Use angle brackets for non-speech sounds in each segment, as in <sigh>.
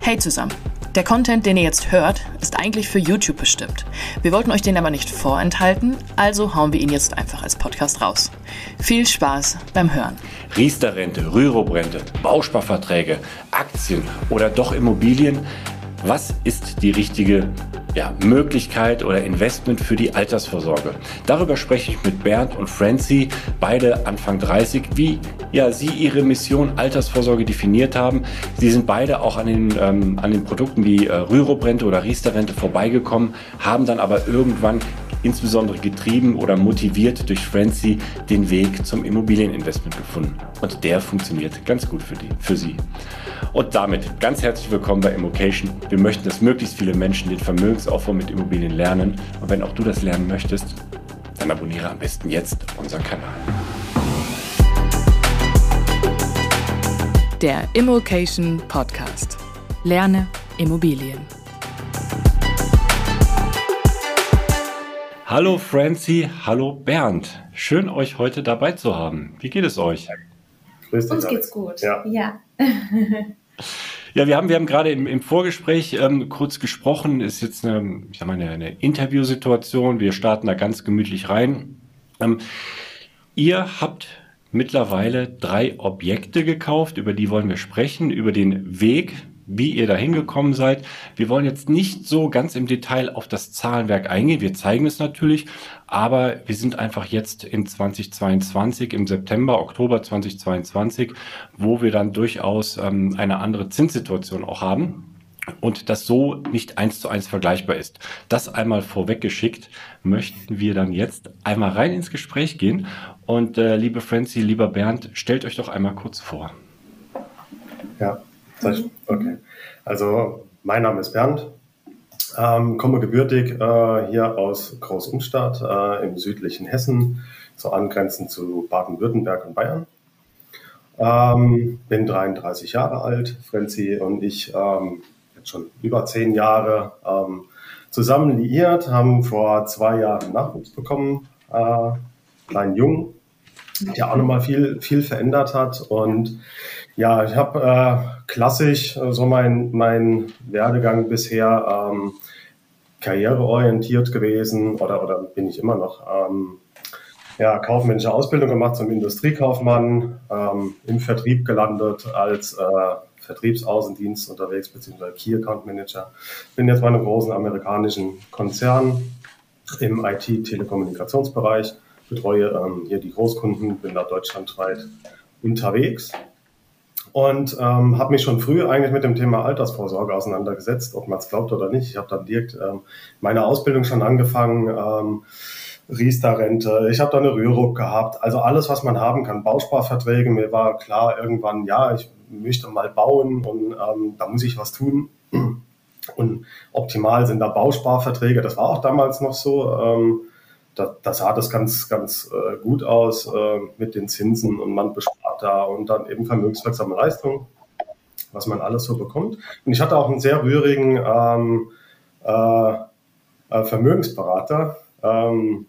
Hey zusammen! Der Content, den ihr jetzt hört, ist eigentlich für YouTube bestimmt. Wir wollten euch den aber nicht vorenthalten, also hauen wir ihn jetzt einfach als Podcast raus. Viel Spaß beim Hören. Riester-Rente, Rürup-Rente, Bausparverträge, Aktien oder doch Immobilien. Was ist die richtige ja, Möglichkeit oder Investment für die Altersvorsorge. Darüber spreche ich mit Bernd und Francie, beide Anfang 30, wie ja, sie ihre Mission Altersvorsorge definiert haben. Sie sind beide auch an den, ähm, an den Produkten wie äh, Rürup-Rente oder Riester-Rente vorbeigekommen, haben dann aber irgendwann insbesondere getrieben oder motiviert durch Francie den Weg zum Immobilieninvestment gefunden. Und der funktioniert ganz gut für, die, für sie. Und damit ganz herzlich willkommen bei Immocation. Wir möchten, dass möglichst viele Menschen den Vermögensaufbau mit Immobilien lernen. Und wenn auch du das lernen möchtest, dann abonniere am besten jetzt unseren Kanal. Der Immocation Podcast. Lerne Immobilien. Hallo Francie, hallo Bernd. Schön euch heute dabei zu haben. Wie geht es euch? Grüß dich, Uns geht's gut. Ja. ja. Ja, wir haben, wir haben gerade im, im Vorgespräch ähm, kurz gesprochen. Ist jetzt eine, ich sag mal, eine, eine Interviewsituation. Wir starten da ganz gemütlich rein. Ähm, ihr habt mittlerweile drei Objekte gekauft, über die wollen wir sprechen, über den Weg, wie ihr da hingekommen seid. Wir wollen jetzt nicht so ganz im Detail auf das Zahlenwerk eingehen. Wir zeigen es natürlich, aber wir sind einfach jetzt in 2022, im September, Oktober 2022, wo wir dann durchaus ähm, eine andere Zinssituation auch haben und das so nicht eins zu eins vergleichbar ist. Das einmal vorweggeschickt, möchten wir dann jetzt einmal rein ins Gespräch gehen. Und äh, liebe Francie, lieber Bernd, stellt euch doch einmal kurz vor. Ja, okay. Also mein Name ist Bernd, ähm, komme gebürtig äh, hier aus Groß-Umstadt äh, im südlichen Hessen, so angrenzend zu Baden-Württemberg und Bayern. Ähm, bin 33 Jahre alt, Frenzi und ich ähm, jetzt schon über zehn Jahre ähm, zusammen liiert, haben vor zwei Jahren Nachwuchs bekommen, äh, kleinen Jungen, der auch nochmal viel, viel verändert hat und ja, ich habe äh, klassisch äh, so mein, mein Werdegang bisher ähm, karriereorientiert gewesen oder, oder bin ich immer noch. Ähm, ja, kaufmännische Ausbildung gemacht zum Industriekaufmann, ähm, im Vertrieb gelandet als äh, Vertriebsaußendienst unterwegs, beziehungsweise Key Account Manager. Bin jetzt bei einem großen amerikanischen Konzern im IT-Telekommunikationsbereich, betreue ähm, hier die Großkunden, bin da deutschlandweit unterwegs und ähm, habe mich schon früh eigentlich mit dem Thema Altersvorsorge auseinandergesetzt, ob man es glaubt oder nicht. Ich habe dann direkt ähm, meine Ausbildung schon angefangen, ähm, Riester-Rente, ich habe da eine Rürup gehabt, also alles, was man haben kann, Bausparverträge. Mir war klar irgendwann, ja, ich möchte mal bauen und ähm, da muss ich was tun. Und optimal sind da Bausparverträge. Das war auch damals noch so. Ähm, da, da sah das ganz, ganz äh, gut aus äh, mit den Zinsen und man bespart da und dann eben vermögenswirksame Leistungen, was man alles so bekommt. Und ich hatte auch einen sehr rührigen ähm, äh, äh Vermögensberater, ähm,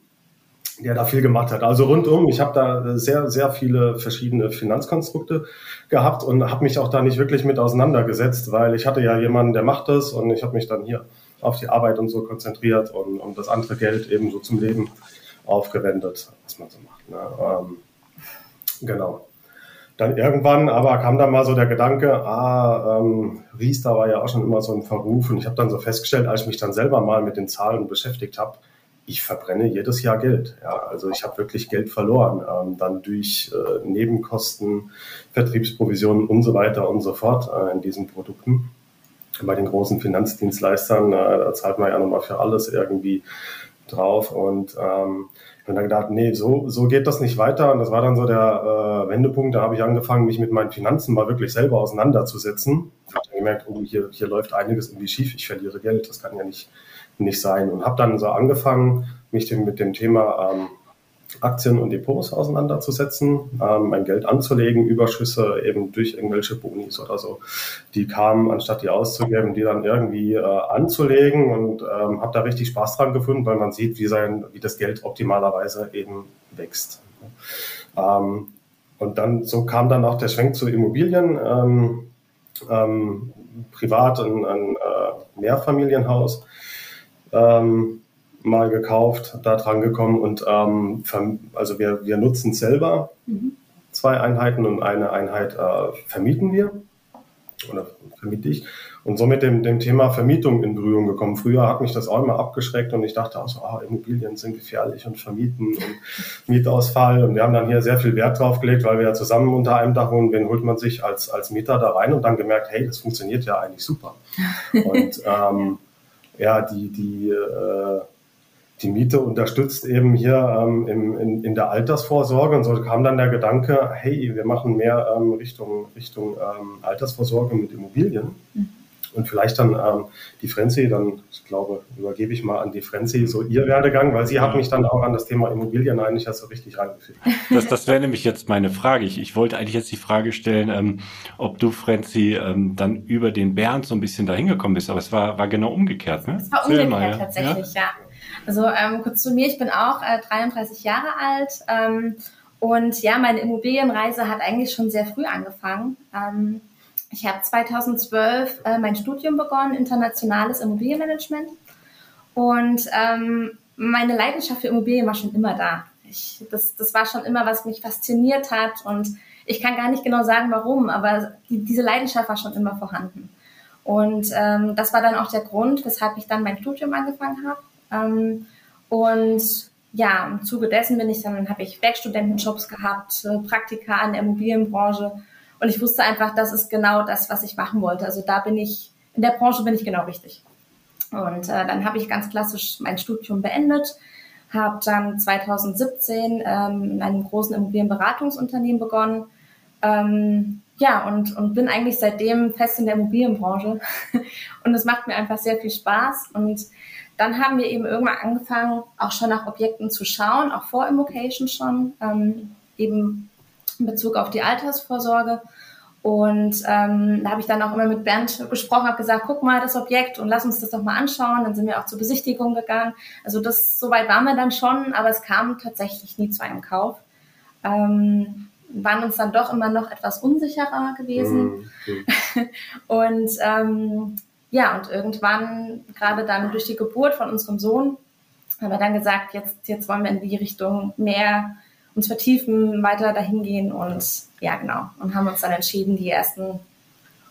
der da viel gemacht hat. Also rundum, ich habe da sehr, sehr viele verschiedene Finanzkonstrukte gehabt und habe mich auch da nicht wirklich mit auseinandergesetzt, weil ich hatte ja jemanden, der macht das und ich habe mich dann hier auf die Arbeit und so konzentriert und, und das andere Geld eben so zum Leben aufgewendet, was man so macht. Ne? Ähm, genau. Dann irgendwann aber kam dann mal so der Gedanke, ah, ähm, Riester war ja auch schon immer so ein Verruf und ich habe dann so festgestellt, als ich mich dann selber mal mit den Zahlen beschäftigt habe, ich verbrenne jedes Jahr Geld. Ja, also ich habe wirklich Geld verloren, ähm, dann durch äh, Nebenkosten, Vertriebsprovisionen und so weiter und so fort äh, in diesen Produkten. Bei den großen Finanzdienstleistern, äh, da zahlt man ja nochmal für alles irgendwie drauf. Und ähm, habe dann gedacht, nee, so, so geht das nicht weiter. Und das war dann so der äh, Wendepunkt. Da habe ich angefangen, mich mit meinen Finanzen mal wirklich selber auseinanderzusetzen. Ich habe dann gemerkt, oh, hier, hier läuft einiges irgendwie schief, ich verliere Geld, das kann ja nicht nicht sein. Und habe dann so angefangen, mich mit dem Thema ähm, Aktien und Depots auseinanderzusetzen, ähm, mein Geld anzulegen, Überschüsse eben durch irgendwelche Bonis oder so, die kamen, anstatt die auszugeben, die dann irgendwie äh, anzulegen und ähm, habe da richtig Spaß dran gefunden, weil man sieht, wie sein, wie das Geld optimalerweise eben wächst. Ähm, und dann so kam dann auch der Schwenk zu Immobilien. Ähm, ähm, privat ein, ein äh, Mehrfamilienhaus ähm, mal gekauft, da dran gekommen und ähm, also wir, wir nutzen selber mhm. zwei Einheiten und eine Einheit äh, vermieten wir oder vermiete ich und so mit dem, dem Thema Vermietung in Berührung gekommen. Früher hat mich das auch immer abgeschreckt und ich dachte auch so, ah, Immobilien sind gefährlich und Vermieten und <laughs> Mietausfall und wir haben dann hier sehr viel Wert drauf gelegt, weil wir ja zusammen unter einem Dach wohnen, wen holt man sich als, als Mieter da rein und dann gemerkt, hey, das funktioniert ja eigentlich super. <laughs> Und ähm, ja, die, die, äh, die Miete unterstützt eben hier ähm, im, in, in der Altersvorsorge. Und so kam dann der Gedanke, hey, wir machen mehr ähm, Richtung, Richtung ähm, Altersvorsorge mit Immobilien. Mhm und vielleicht dann ähm, die Frenzy, dann, ich glaube, übergebe ich mal an die Frenzy so ihr Werdegang, weil sie hat mich dann auch an das Thema Immobilien eigentlich erst so richtig reingeführt. Das, das wäre nämlich jetzt meine Frage. Ich, ich wollte eigentlich jetzt die Frage stellen, ähm, ob du, Frenzy, ähm, dann über den Bernd so ein bisschen dahin gekommen bist, aber es war, war genau umgekehrt, ne? Es war umgekehrt mal, ja? tatsächlich, ja. ja. Also ähm, kurz zu mir, ich bin auch äh, 33 Jahre alt ähm, und ja, meine Immobilienreise hat eigentlich schon sehr früh angefangen. Ähm, ich habe 2012 äh, mein Studium begonnen, internationales Immobilienmanagement. Und ähm, meine Leidenschaft für Immobilien war schon immer da. Ich, das, das war schon immer, was mich fasziniert hat. Und ich kann gar nicht genau sagen, warum, aber die, diese Leidenschaft war schon immer vorhanden. Und ähm, das war dann auch der Grund, weshalb ich dann mein Studium angefangen habe. Ähm, und ja, im Zuge dessen bin ich dann, habe ich Werkstudentenjobs gehabt, äh, Praktika in der Immobilienbranche und ich wusste einfach, das ist genau das, was ich machen wollte. Also da bin ich, in der Branche bin ich genau richtig. Und äh, dann habe ich ganz klassisch mein Studium beendet, habe dann 2017 ähm, in einem großen Immobilienberatungsunternehmen begonnen. Ähm, ja, und, und bin eigentlich seitdem fest in der Immobilienbranche. <laughs> und es macht mir einfach sehr viel Spaß. Und dann haben wir eben irgendwann angefangen, auch schon nach Objekten zu schauen, auch vor Immocation schon, ähm, eben in Bezug auf die Altersvorsorge. Und ähm, da habe ich dann auch immer mit Bernd gesprochen, habe gesagt, guck mal das Objekt und lass uns das doch mal anschauen. Dann sind wir auch zur Besichtigung gegangen. Also das soweit waren wir dann schon, aber es kam tatsächlich nie zu einem Kauf. Ähm, waren uns dann doch immer noch etwas unsicherer gewesen. Mhm. <laughs> und ähm, ja, und irgendwann, gerade dann durch die Geburt von unserem Sohn, haben wir dann gesagt, jetzt, jetzt wollen wir in die Richtung mehr uns vertiefen, weiter dahin gehen und ja, genau. Und haben uns dann entschieden, die ersten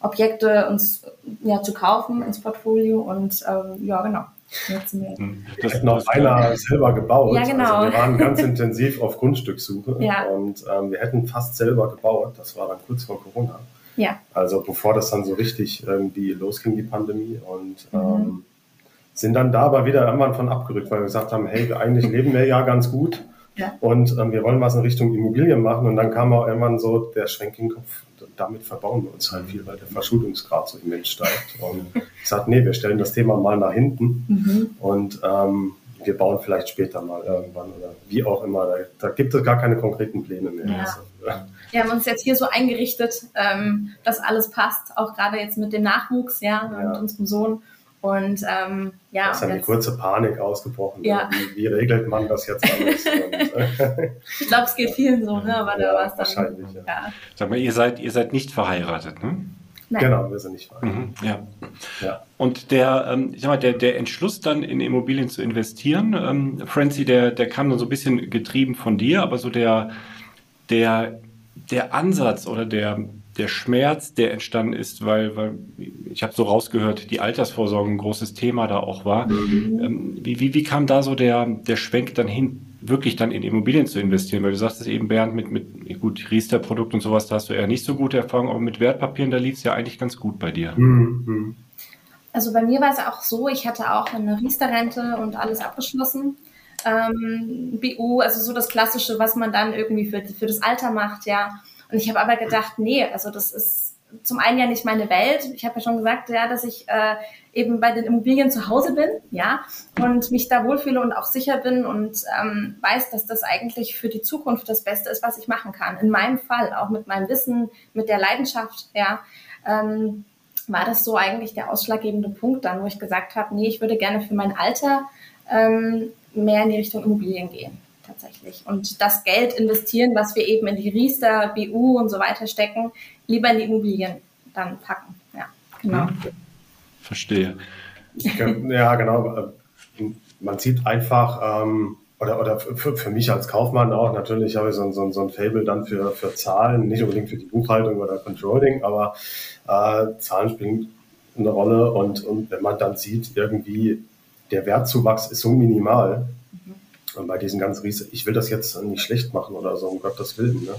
Objekte uns ja, zu kaufen ins Portfolio und ähm, ja, genau. Hm. Das hat noch einer selber gebaut. Ja, genau. Also wir waren ganz intensiv auf Grundstückssuche <laughs> ja. und ähm, wir hätten fast selber gebaut. Das war dann kurz vor Corona. Ja. Also bevor das dann so richtig irgendwie losging, die Pandemie. Und mhm. ähm, sind dann da aber wieder irgendwann von abgerückt, weil wir gesagt haben, hey, eigentlich leben wir ja ganz gut. Ja. Und ähm, wir wollen was in Richtung Immobilien machen. Und dann kam auch irgendwann so der Schwenk in den Kopf, damit verbauen wir uns halt viel, weil der Verschuldungsgrad so immens steigt. Und <laughs> ich sagte, nee, wir stellen das Thema mal nach hinten mhm. und ähm, wir bauen vielleicht später mal irgendwann oder wie auch immer. Da, da gibt es gar keine konkreten Pläne mehr. Ja. Also, ja. Wir haben uns jetzt hier so eingerichtet, ähm, dass alles passt, auch gerade jetzt mit dem Nachwuchs, ja, ja. mit unserem Sohn. Und ähm, ja. Da ist eine kurze Panik ausgebrochen. Ja. Wie, wie, regelt man das jetzt alles? <laughs> ich glaube, es geht vielen so, ne? Aber ja, da war es dann. Wahrscheinlich, ja. ja. Sag mal, ihr seid, ihr seid nicht verheiratet, ne? Nein. Genau, wir sind nicht verheiratet. Mhm, ja. ja. Und der, ähm, ich sag mal, der, der Entschluss dann in Immobilien zu investieren, ähm, Francie, der, der kam dann so ein bisschen getrieben von dir, aber so der, der, der Ansatz oder der, der Schmerz, der entstanden ist, weil, weil ich habe so rausgehört, die Altersvorsorge ein großes Thema da auch war. Mhm. Ähm, wie, wie, wie kam da so der, der Schwenk dann hin, wirklich dann in Immobilien zu investieren? Weil du sagst es eben, Bernd, mit, mit gut, Riester-Produkt und sowas, da hast du eher nicht so gute Erfahrungen, aber mit Wertpapieren, da lief es ja eigentlich ganz gut bei dir. Mhm. Also bei mir war es auch so, ich hatte auch eine Riester-Rente und alles abgeschlossen. Ähm, BU, also so das Klassische, was man dann irgendwie für, für das Alter macht, ja. Und ich habe aber gedacht, nee, also das ist zum einen ja nicht meine Welt. Ich habe ja schon gesagt, ja, dass ich äh, eben bei den Immobilien zu Hause bin, ja, und mich da wohlfühle und auch sicher bin und ähm, weiß, dass das eigentlich für die Zukunft das Beste ist, was ich machen kann. In meinem Fall, auch mit meinem Wissen, mit der Leidenschaft, ja, ähm, war das so eigentlich der ausschlaggebende Punkt dann, wo ich gesagt habe, nee, ich würde gerne für mein Alter ähm, mehr in die Richtung Immobilien gehen tatsächlich. Und das Geld investieren, was wir eben in die Riester, BU und so weiter stecken, lieber in die Immobilien dann packen. Ja, genau. Hm. Verstehe. Ja, genau. Man sieht einfach, ähm, oder, oder für, für mich als Kaufmann auch, natürlich habe ich so, so, so ein Fable dann für, für Zahlen, nicht unbedingt für die Buchhaltung oder Controlling, aber äh, Zahlen spielen eine Rolle und, und wenn man dann sieht, irgendwie der Wertzuwachs ist so minimal, bei diesen ganzen Riesen, ich will das jetzt nicht schlecht machen oder so, um Gottes Willen. Ne?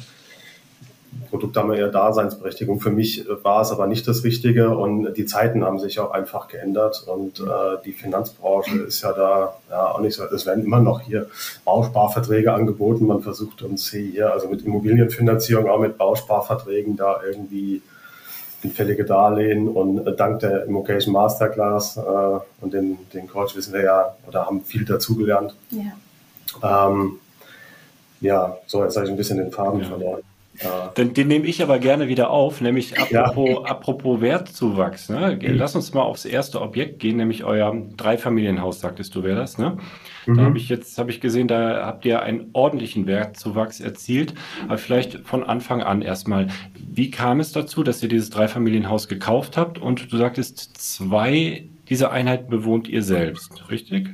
Produkte haben ja Daseinsberechtigung. Für mich war es aber nicht das Richtige und die Zeiten haben sich auch einfach geändert und äh, die Finanzbranche ist ja da ja auch nicht so. Es werden immer noch hier Bausparverträge angeboten. Man versucht uns hier, also mit Immobilienfinanzierung, auch mit Bausparverträgen da irgendwie hinfällige Darlehen und äh, dank der Immocation Masterclass äh, und den, den Coach wissen wir ja oder haben viel dazugelernt. Ja ähm, ja, so, jetzt habe ich ein bisschen den Faden ja. verloren. Ja. Den, den, nehme ich aber gerne wieder auf, nämlich apropos, ja. apropos Wertzuwachs. Ne? Mhm. Lass uns mal aufs erste Objekt gehen, nämlich euer Dreifamilienhaus, sagtest du, wäre das. Ne? Mhm. Da habe ich jetzt habe ich gesehen, da habt ihr einen ordentlichen Wertzuwachs erzielt. Aber vielleicht von Anfang an erstmal, wie kam es dazu, dass ihr dieses Dreifamilienhaus gekauft habt? Und du sagtest, zwei dieser Einheiten bewohnt ihr selbst, richtig?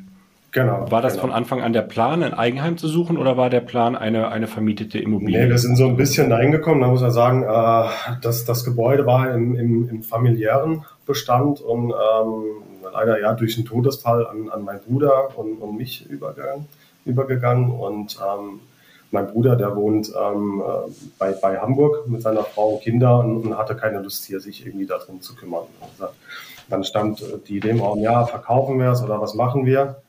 Genau. War das genau. von Anfang an der Plan, ein Eigenheim zu suchen oder war der Plan eine, eine vermietete Immobilie? Nee, wir sind so ein bisschen da hingekommen. Da muss man sagen, äh, dass das Gebäude war im, im, im familiären Bestand und ähm, leider ja durch einen Todesfall an, an meinen Bruder und, und mich übergegangen. übergegangen. Und ähm, mein Bruder, der wohnt ähm, äh, bei, bei Hamburg mit seiner Frau und Kindern und, und hatte keine Lust hier, sich irgendwie darum zu kümmern. Also, dann stand die Idee im Raum, ja, verkaufen wir es oder was machen wir?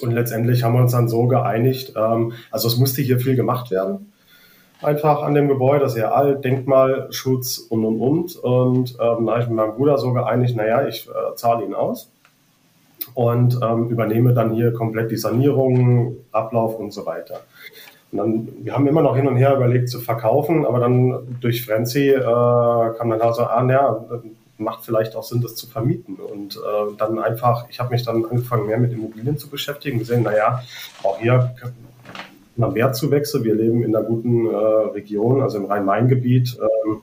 Und letztendlich haben wir uns dann so geeinigt, ähm, also es musste hier viel gemacht werden. Einfach an dem Gebäude, das ist ja alt, Denkmalschutz und und und. Und ähm, da habe ich mit meinem Bruder so geeinigt, naja, ich äh, zahle ihn aus und ähm, übernehme dann hier komplett die Sanierung, Ablauf und so weiter. Und dann, wir haben immer noch hin und her überlegt zu verkaufen, aber dann durch Frenzy äh, kam dann also, ah, naja, macht vielleicht auch Sinn, das zu vermieten. Und äh, dann einfach, ich habe mich dann angefangen, mehr mit Immobilien zu beschäftigen, gesehen, naja, auch hier mal Wertzuwächse. Wir leben in einer guten äh, Region, also im Rhein-Main-Gebiet. Ähm,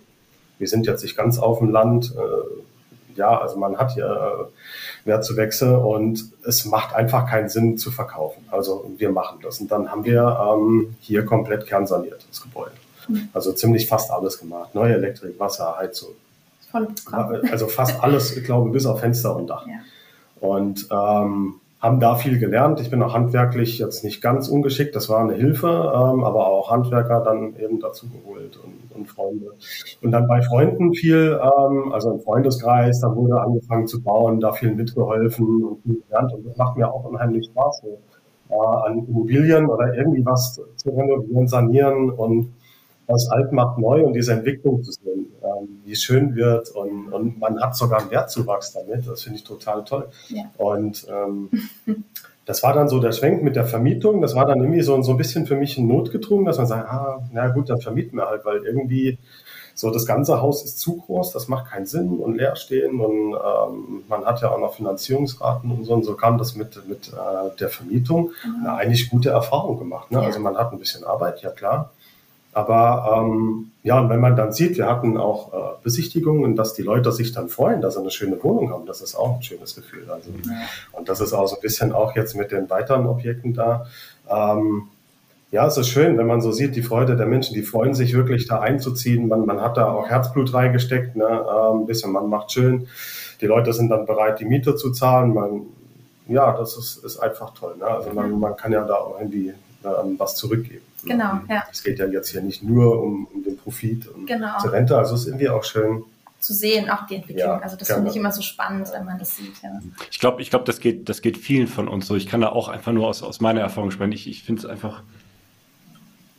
wir sind jetzt nicht ganz auf dem Land. Äh, ja, also man hat hier äh, Wertzuwächse und es macht einfach keinen Sinn zu verkaufen. Also wir machen das. Und dann haben wir ähm, hier komplett kernsaniert, das Gebäude. Mhm. Also ziemlich fast alles gemacht. Neue Elektrik, Wasser, Heizung. Also fast alles, ich glaube, bis auf Fenster und Dach. Ja. Und ähm, haben da viel gelernt. Ich bin auch handwerklich jetzt nicht ganz ungeschickt, das war eine Hilfe, ähm, aber auch Handwerker dann eben dazu geholt und, und Freunde. Und dann bei Freunden viel, ähm, also im Freundeskreis, da wurde angefangen zu bauen, da viel mitgeholfen und viel gelernt und das macht mir auch unheimlich Spaß, so, äh, an Immobilien oder irgendwie was zu renovieren, sanieren und was alt macht neu und diese Entwicklung zu sehen, ähm, wie es schön wird und, und man hat sogar einen Wertzuwachs damit. Das finde ich total toll. Ja. Und ähm, das war dann so der Schwenk mit der Vermietung. Das war dann irgendwie so, so ein bisschen für mich notgedrungen, dass man sagt, ah, na gut, dann vermieten wir halt, weil irgendwie so das ganze Haus ist zu groß, das macht keinen Sinn und leer stehen und ähm, man hat ja auch noch Finanzierungsraten und so und so kam das mit, mit äh, der Vermietung. Mhm. Eine eigentlich gute Erfahrung gemacht. Ne? Ja. Also man hat ein bisschen Arbeit, ja klar. Aber ähm, ja, und wenn man dann sieht, wir hatten auch äh, Besichtigungen, dass die Leute sich dann freuen, dass sie eine schöne Wohnung haben, das ist auch ein schönes Gefühl. Also, ja. Und das ist auch so ein bisschen auch jetzt mit den weiteren Objekten da. Ähm, ja, es ist schön, wenn man so sieht, die Freude der Menschen, die freuen sich wirklich da einzuziehen. Man, man hat da auch Herzblut reingesteckt, ne? ähm, ein bisschen, man macht schön. Die Leute sind dann bereit, die Miete zu zahlen. Man, ja, das ist, ist einfach toll. Ne? Also man, man kann ja da auch irgendwie ähm, was zurückgeben. Genau, ja. Es geht ja jetzt hier nicht nur um, um den Profit und genau. zur Rente, also ist irgendwie auch schön zu sehen, auch die Entwicklung. Ja, also das finde ich immer so spannend, wenn man das sieht. Ja. Ich glaube, ich glaube, das geht, das geht vielen von uns so. Ich kann da auch einfach nur aus, aus meiner Erfahrung sprechen. Ich, ich finde es einfach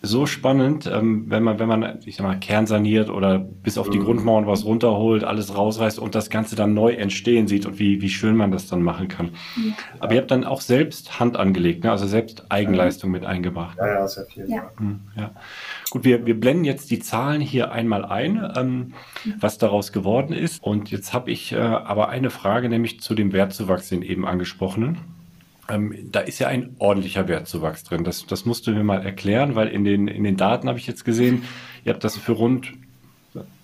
so spannend, ähm, wenn man, wenn man, ich sag mal, kernsaniert oder bis auf die mhm. Grundmauern was runterholt, alles rausreißt und das Ganze dann neu entstehen sieht und wie, wie schön man das dann machen kann. Ja. Aber ihr habt dann auch selbst Hand angelegt, ne? also selbst Eigenleistung mit eingebracht. Ja, ja, sehr viel. Ja. Mhm, ja. Gut, wir, wir blenden jetzt die Zahlen hier einmal ein, ähm, was daraus geworden ist. Und jetzt habe ich äh, aber eine Frage, nämlich zu dem Wertzuwachs, den eben angesprochenen. Ähm, da ist ja ein ordentlicher Wertzuwachs drin. Das, das musst du mir mal erklären, weil in den, in den Daten habe ich jetzt gesehen, ihr habt das für rund,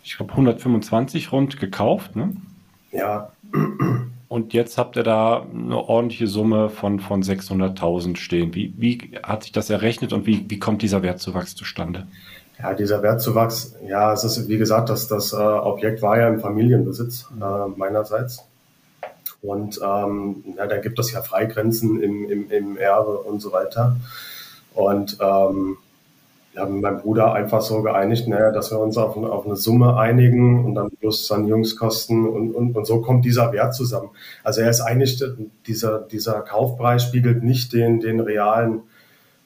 ich glaube 125 rund gekauft. Ne? Ja. Und jetzt habt ihr da eine ordentliche Summe von, von 600.000 stehen. Wie, wie hat sich das errechnet und wie, wie kommt dieser Wertzuwachs zustande? Ja, dieser Wertzuwachs, ja, es ist, wie gesagt, das, das äh, Objekt war ja im Familienbesitz äh, meinerseits. Und ähm, ja, da gibt es ja Freigrenzen im, im, im Erbe und so weiter. Und ähm, wir haben meinem Bruder einfach so geeinigt, naja, dass wir uns auf, auf eine Summe einigen und dann plus Sanierungskosten und, und, und so kommt dieser Wert zusammen. Also er ist eigentlich, dieser, dieser Kaufpreis spiegelt nicht den, den realen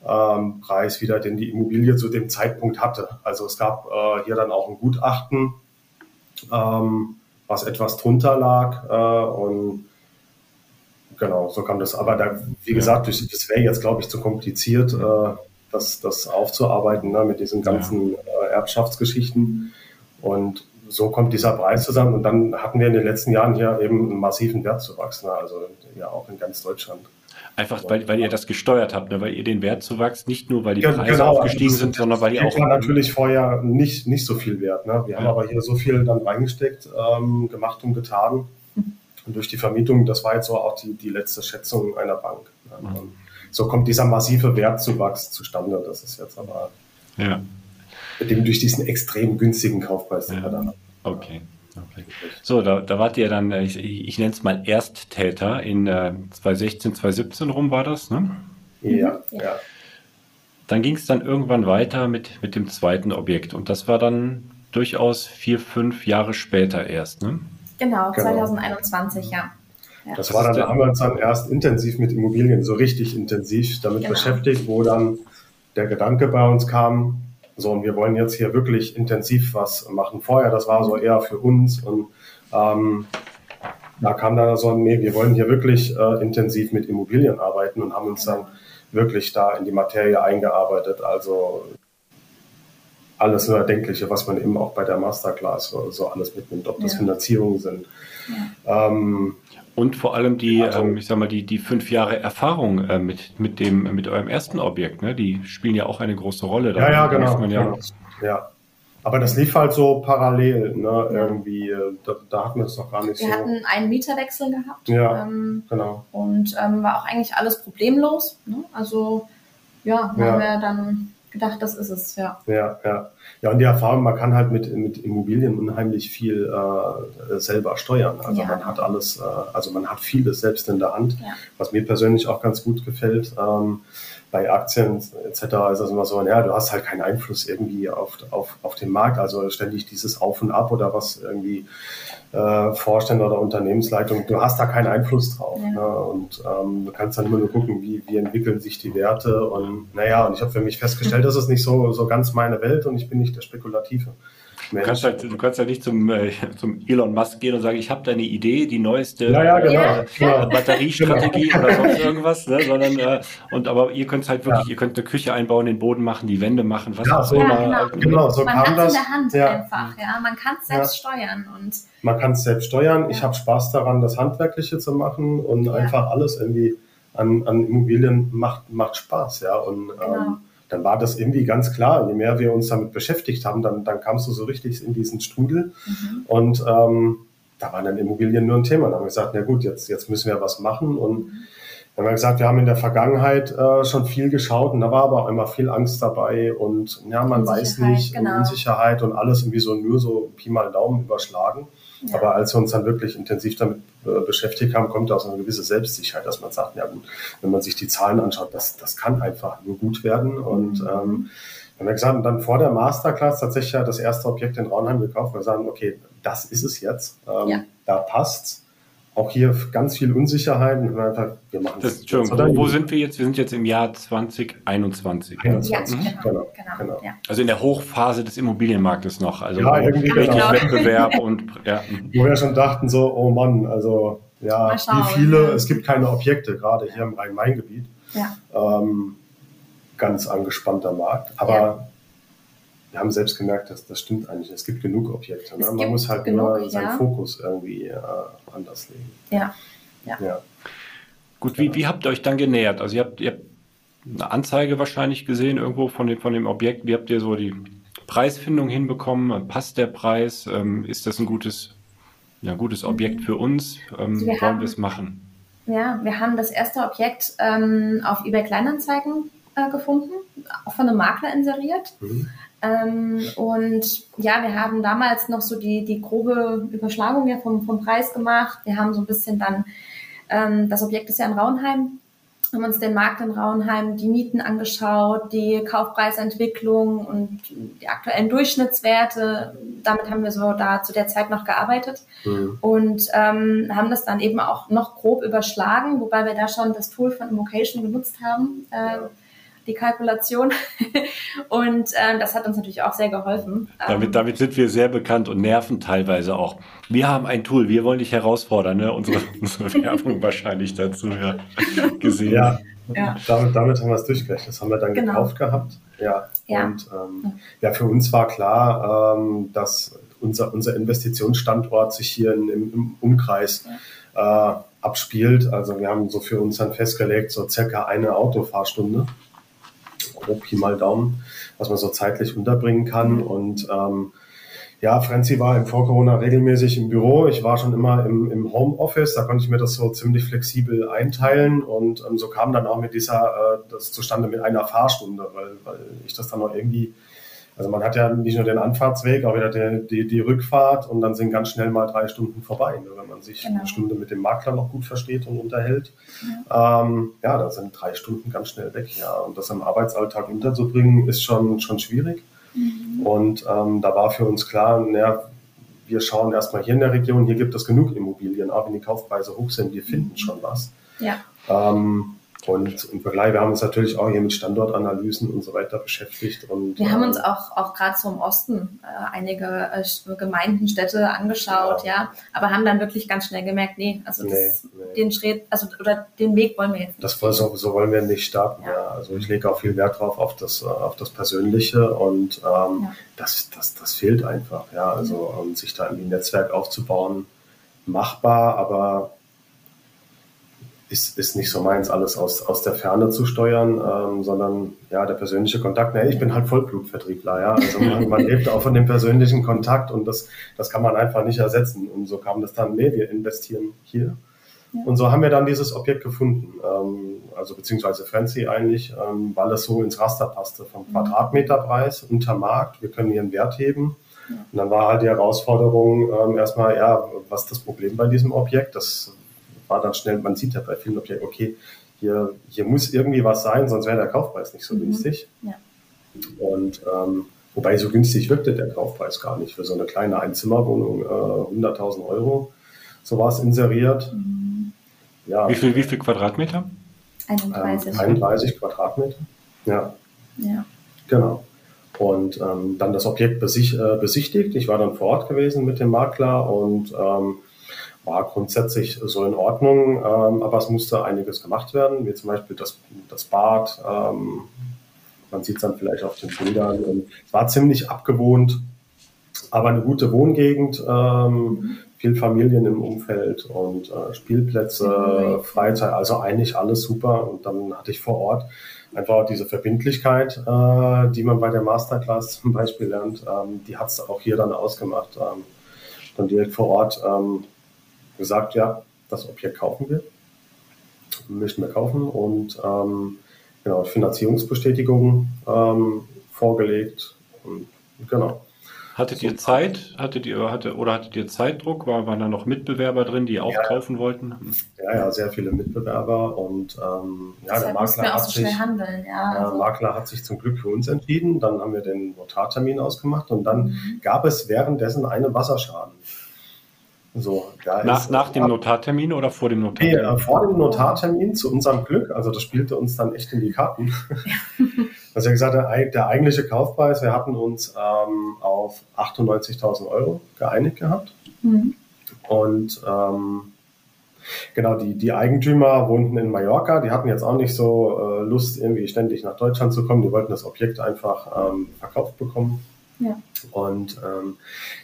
ähm, Preis wieder, den die Immobilie zu dem Zeitpunkt hatte. Also es gab äh, hier dann auch ein Gutachten, ähm, was etwas drunter lag. Äh, und genau, so kam das. Aber da, wie gesagt, das wäre jetzt, glaube ich, zu kompliziert, äh, das, das aufzuarbeiten ne, mit diesen ganzen äh, Erbschaftsgeschichten. Und so kommt dieser Preis zusammen. Und dann hatten wir in den letzten Jahren hier eben einen massiven Wertzuwachs, ne, also ja auch in ganz Deutschland. Einfach weil, weil ihr das gesteuert habt, ne? weil ihr den Wertzuwachs nicht nur, weil die Preise genau, aufgestiegen also sind, sondern weil die auch. war natürlich vorher nicht, nicht so viel wert. Ne? Wir ja. haben aber hier so viel dann reingesteckt, ähm, gemacht und getan. Und durch die Vermietung, das war jetzt so auch die, die letzte Schätzung einer Bank. Ne? Mhm. So kommt dieser massive Wertzuwachs zustande. Das ist jetzt aber ja. mit dem durch diesen extrem günstigen Kaufpreis, den ja. wir dann haben. Okay. Okay. So, da, da wart ihr dann, ich, ich nenne es mal Ersttäter, in äh, 2016, 2017 rum war das, ne? Ja, ja. Dann ging es dann irgendwann weiter mit, mit dem zweiten Objekt und das war dann durchaus vier, fünf Jahre später erst, ne? Genau, genau. 2021, ja. ja. Das war dann, da haben wir uns dann erst intensiv mit Immobilien, so richtig intensiv damit genau. beschäftigt, wo dann der Gedanke bei uns kam, so, und wir wollen jetzt hier wirklich intensiv was machen. Vorher, das war so eher für uns und ähm, da kam dann so, nee, wir wollen hier wirklich äh, intensiv mit Immobilien arbeiten und haben uns dann wirklich da in die Materie eingearbeitet. Also alles nur Erdenkliche, was man eben auch bei der Masterclass so, so alles mitnimmt, ob das ja. Finanzierungen sind. Ja. Ähm, und vor allem die, also, ähm, ich sag mal, die, die fünf Jahre Erfahrung äh, mit, mit, dem, mit eurem ersten Objekt, ne? die spielen ja auch eine große Rolle. Da ja, ja, genau. Ja, ja. Aber das lief halt so parallel, ne? Irgendwie, äh, da, da hatten wir es noch gar nicht wir so. Wir hatten einen Mieterwechsel gehabt. Ja, ähm, genau. Und ähm, war auch eigentlich alles problemlos. Ne? Also ja, ja. haben wir dann gedacht, das ist es, ja. Ja, ja. Ja, und die Erfahrung, man kann halt mit, mit Immobilien unheimlich viel äh, selber steuern. Also ja. man hat alles, äh, also man hat vieles selbst in der Hand, ja. was mir persönlich auch ganz gut gefällt. Ähm, bei Aktien etc. ist das immer so, ja, du hast halt keinen Einfluss irgendwie auf, auf, auf den Markt, also ständig dieses Auf und Ab oder was irgendwie äh, Vorstände oder Unternehmensleitung, du hast da keinen Einfluss drauf. Ja. Ne? Und ähm, du kannst dann immer nur gucken, wie, wie entwickeln sich die Werte. Und naja, und ich habe für mich festgestellt, das ist nicht so, so ganz meine Welt und ich bin nicht der Spekulative. Du kannst, halt, du kannst halt nicht zum, äh, <laughs> zum Elon Musk gehen und sagen, ich habe da eine Idee, die neueste ja, ja, genau. äh, Batteriestrategie genau. oder sonst irgendwas, ne? sondern äh, und aber ihr könnt halt wirklich, ja. ihr könnt eine Küche einbauen, den Boden machen, die Wände machen, was auch immer. Genau. genau. so man kam das. in der Hand einfach, ja, man kann es selbst steuern und man kann es selbst steuern. Ich habe Spaß daran, das Handwerkliche zu machen und einfach alles irgendwie an, an Immobilien macht, macht Spaß, ja und genau. ähm, dann war das irgendwie ganz klar. Je mehr wir uns damit beschäftigt haben, dann, dann kamst du so richtig in diesen Strudel. Mhm. Und ähm, da waren dann Immobilien nur ein Thema. Dann haben wir gesagt, na gut, jetzt, jetzt müssen wir was machen. Und mhm. dann haben wir gesagt, wir haben in der Vergangenheit äh, schon viel geschaut und da war aber auch immer viel Angst dabei und ja, man weiß nicht, genau. Unsicherheit und alles irgendwie so nur so Pi mal Daumen überschlagen. Ja. Aber als wir uns dann wirklich intensiv damit äh, beschäftigt haben, kommt da so eine gewisse Selbstsicherheit, dass man sagt, ja gut, wenn man sich die Zahlen anschaut, das, das kann einfach nur gut werden. Und mhm. ähm, haben wir gesagt, dann vor der Masterclass tatsächlich ja das erste Objekt in Raunheim gekauft. Wir sagen, okay, das ist es jetzt. Ähm, ja. Da passt's auch hier ganz viel Unsicherheit. Und einfach, wir machen das. Entschuldigung, wo, wo, sind wir jetzt? Wir sind jetzt im Jahr 2021. 21. Ja, genau, genau, genau. Ja. Also in der Hochphase des Immobilienmarktes noch. Also ja, irgendwie genau. Wettbewerb <laughs> und ja. Wo wir schon dachten so, oh Mann, also ja, wie viele, es gibt keine Objekte, gerade hier im Rhein-Main-Gebiet. Ja. Ähm, ganz angespannter Markt. Aber wir haben selbst gemerkt, dass das stimmt eigentlich. Es gibt genug Objekte. Ne? Man muss halt genug, nur seinen ja. Fokus irgendwie äh, anders legen. Ja. ja. ja. Gut, wie, wie habt ihr euch dann genähert? Also ihr habt, ihr habt eine Anzeige wahrscheinlich gesehen irgendwo von dem, von dem Objekt. Wie habt ihr so die Preisfindung hinbekommen? Passt der Preis? Ähm, ist das ein gutes, ja, gutes Objekt für uns? Ähm, also wir wollen wir es machen? Ja, wir haben das erste Objekt ähm, auf eBay Kleinanzeigen äh, gefunden, auch von einem Makler inseriert. Mhm. Ähm, und ja, wir haben damals noch so die, die grobe Überschlagung ja vom, vom Preis gemacht. Wir haben so ein bisschen dann, ähm, das Objekt ist ja in Raunheim, haben uns den Markt in Raunheim, die Mieten angeschaut, die Kaufpreisentwicklung und die aktuellen Durchschnittswerte. Damit haben wir so da zu der Zeit noch gearbeitet mhm. und ähm, haben das dann eben auch noch grob überschlagen, wobei wir da schon das Tool von Immocation genutzt haben. Äh, die Kalkulation. <laughs> und ähm, das hat uns natürlich auch sehr geholfen. Damit, ähm, damit sind wir sehr bekannt und nerven teilweise auch. Wir haben ein Tool, wir wollen dich herausfordern, ne? unsere, <laughs> unsere Werbung wahrscheinlich dazu ja, gesehen. Ja, ja. Damit, damit haben wir es durchgerechnet. Das haben wir dann genau. gekauft gehabt. Ja. ja. Und ähm, ja, für uns war klar, ähm, dass unser, unser Investitionsstandort sich hier in, im, im Umkreis äh, abspielt. Also wir haben so für uns dann festgelegt, so circa eine Autofahrstunde grob Pi mal Daumen, was man so zeitlich unterbringen kann. Und ähm, ja, Franzi war im Vor-Corona regelmäßig im Büro. Ich war schon immer im, im Homeoffice. Da konnte ich mir das so ziemlich flexibel einteilen. Und ähm, so kam dann auch mit dieser, äh, das zustande mit einer Fahrstunde, weil, weil ich das dann noch irgendwie also man hat ja nicht nur den Anfahrtsweg, auch wieder die, die, die Rückfahrt und dann sind ganz schnell mal drei Stunden vorbei, ne, wenn man sich genau. eine Stunde mit dem Makler noch gut versteht und unterhält. Ja, ähm, ja da sind drei Stunden ganz schnell weg. Ja, und das im Arbeitsalltag unterzubringen, ist schon, schon schwierig. Mhm. Und ähm, da war für uns klar, naja, wir schauen erstmal hier in der Region, hier gibt es genug Immobilien, auch wenn die Kaufpreise hoch sind, wir finden schon was. Ja. Ähm, und im Vergleich, wir haben uns natürlich auch hier mit Standortanalysen und so weiter beschäftigt. Und, wir haben uns auch, auch gerade so im Osten äh, einige äh, Gemeinden, Städte angeschaut, ja. ja. aber haben dann wirklich ganz schnell gemerkt, nee, also nee, nee. den Schritt, also oder den Weg wollen wir jetzt nicht. Das voll so, so wollen wir nicht starten, ja. ja. Also ich lege auch viel Wert drauf auf das, äh, auf das Persönliche und ähm, ja. das, das, das fehlt einfach, ja. Also um, sich da irgendwie ein Netzwerk aufzubauen, machbar, aber ist, ist nicht so meins, alles aus, aus der Ferne zu steuern, ähm, sondern ja, der persönliche Kontakt. Nee, ich bin halt Vollblutvertriebler, ja. Also man, <laughs> man lebt auch von dem persönlichen Kontakt und das, das kann man einfach nicht ersetzen. Und so kam das dann, nee, wir investieren hier. Ja. Und so haben wir dann dieses Objekt gefunden, ähm, also beziehungsweise Frenzy eigentlich, ähm, weil es so ins Raster passte vom mhm. Quadratmeterpreis unter Markt. Wir können hier einen Wert heben. Ja. Und dann war halt die Herausforderung ähm, erstmal, ja, was ist das Problem bei diesem Objekt? Das war dann schnell, man sieht ja bei vielen Objekten, okay, hier, hier muss irgendwie was sein, sonst wäre der Kaufpreis nicht so mhm. günstig. Ja. Und ähm, wobei so günstig wirkte der Kaufpreis gar nicht. Für so eine kleine Einzimmerwohnung äh, 100.000 Euro, so war es inseriert. Mhm. Ja. Wie viel, wie viel Quadratmeter? 31. Ähm, 31 Quadratmeter. Ja. Ja. Genau. Und ähm, dann das Objekt besich, äh, besichtigt. Ich war dann vor Ort gewesen mit dem Makler und ähm, war grundsätzlich so in Ordnung, ähm, aber es musste einiges gemacht werden, wie zum Beispiel das, das Bad. Ähm, man sieht es dann vielleicht auf den Bildern. Und es war ziemlich abgewohnt, aber eine gute Wohngegend, ähm, viel Familien im Umfeld und äh, Spielplätze, Freizeit, also eigentlich alles super. Und dann hatte ich vor Ort einfach diese Verbindlichkeit, äh, die man bei der Masterclass zum Beispiel lernt, ähm, die hat es auch hier dann ausgemacht. Ähm, dann direkt vor Ort ähm, gesagt, ja, das Objekt kaufen wir, möchten wir kaufen und ähm, genau, Finanzierungsbestätigung ähm, vorgelegt und genau. Hattet ihr Zeit? Hattet ihr, hatte, oder hattet ihr Zeitdruck? War, waren da noch Mitbewerber drin, die auch ja, kaufen wollten? Ja, ja, sehr viele Mitbewerber und ähm, ja, der Makler hat, so sich, handeln, ja, der also. Makler hat sich zum Glück für uns entschieden. Dann haben wir den Notartermin ausgemacht und dann mhm. gab es währenddessen einen Wasserschaden. So, nach, ist, nach dem Notartermin oder vor dem Notartermin? Nee, äh, vor dem Notartermin zu unserem Glück. Also das spielte uns dann echt in die Karten. <laughs> also wie gesagt, der, der, eigentliche Kaufpreis, wir hatten uns ähm, auf 98.000 Euro geeinigt gehabt. Mhm. Und ähm, genau, die, die Eigentümer wohnten in Mallorca. Die hatten jetzt auch nicht so äh, Lust, irgendwie ständig nach Deutschland zu kommen. Die wollten das Objekt einfach ähm, verkauft bekommen. Ja. Und ähm,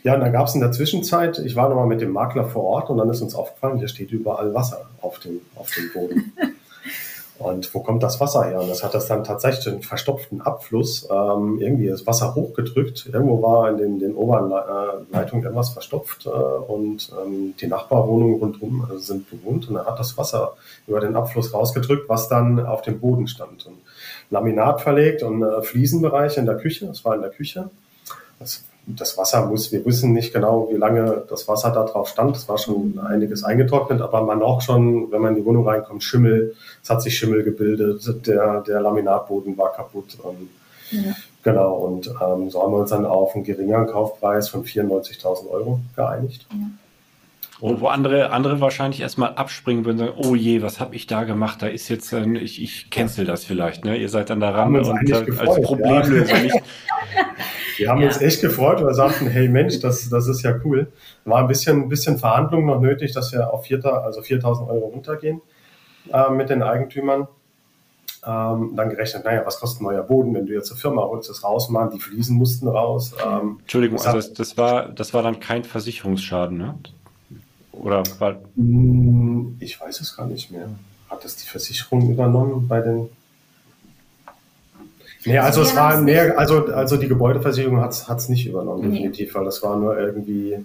ja, und dann gab es in der Zwischenzeit, ich war nochmal mit dem Makler vor Ort und dann ist uns aufgefallen, hier steht überall Wasser auf dem, auf dem Boden. <laughs> und wo kommt das Wasser her? Und das hat das dann tatsächlich einen verstopften Abfluss, ähm, irgendwie das Wasser hochgedrückt. Irgendwo war in den, den oberen äh, Leitungen irgendwas verstopft äh, und ähm, die Nachbarwohnungen rundherum äh, sind bewohnt und dann hat das Wasser über den Abfluss rausgedrückt, was dann auf dem Boden stand. Und Laminat verlegt und äh, Fliesenbereich in der Küche, das war in der Küche das, das Wasser muss, wir wissen nicht genau, wie lange das Wasser da drauf stand. Es war schon einiges eingetrocknet, aber man auch schon, wenn man in die Wohnung reinkommt, Schimmel, es hat sich Schimmel gebildet, der, der Laminatboden war kaputt. Und, ja. Genau, und ähm, so haben wir uns dann auf einen geringeren Kaufpreis von 94.000 Euro geeinigt. Ja. Und wo andere, andere wahrscheinlich erstmal abspringen würden und sagen, oh je, was habe ich da gemacht? Da ist jetzt, äh, ich, ich cancel das vielleicht. Ne? Ihr seid dann daran und äh, gefreut, als Problemlöser ja. nicht. <laughs> Wir haben ja. uns echt gefreut, wir sagten, hey Mensch, das, das ist ja cool. War ein bisschen, ein bisschen Verhandlungen noch nötig, dass wir auf 4, also 4.000 Euro runtergehen äh, mit den Eigentümern. Ähm, dann gerechnet, naja, was kostet ein neuer Boden, wenn du jetzt zur Firma holst, das rausmachen, die Fliesen mussten raus. Ähm, Entschuldigung, also das, das, war, das war dann kein Versicherungsschaden, ne? Oder war hm, Ich weiß es gar nicht mehr. Hat das die Versicherung übernommen bei den. Nee, also es war mehr, also, also die Gebäudeversicherung hat es nicht übernommen, nee. definitiv, weil das war nur irgendwie,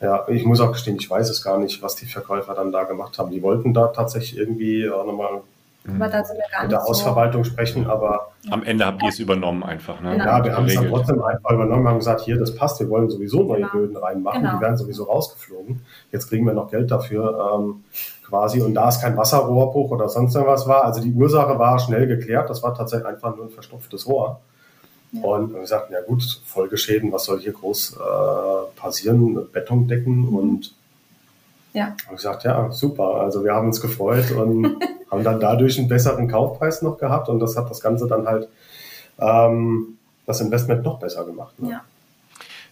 ja, ich muss auch gestehen, ich weiß es gar nicht, was die Verkäufer dann da gemacht haben. Die wollten da tatsächlich irgendwie auch nochmal aber da sind wir gar mit der Ausverwaltung so. sprechen, aber. Am Ende habt ihr es übernommen einfach, ne? Genau. Ja, wir haben es dann trotzdem einfach übernommen, haben gesagt, hier, das passt, wir wollen sowieso neue genau. Böden reinmachen, genau. die werden sowieso rausgeflogen. Jetzt kriegen wir noch Geld dafür, ähm, quasi. Und da es kein Wasserrohrbruch oder sonst irgendwas war, also die Ursache war schnell geklärt, das war tatsächlich einfach nur ein verstopftes Rohr. Ja. Und wir sagten, ja gut, Folgeschäden, was soll hier groß äh, passieren? Betondecken mhm. und ja. Und gesagt, ja, super. Also wir haben uns gefreut und <laughs> haben dann dadurch einen besseren Kaufpreis noch gehabt und das hat das Ganze dann halt ähm, das Investment noch besser gemacht. Ne? Ja.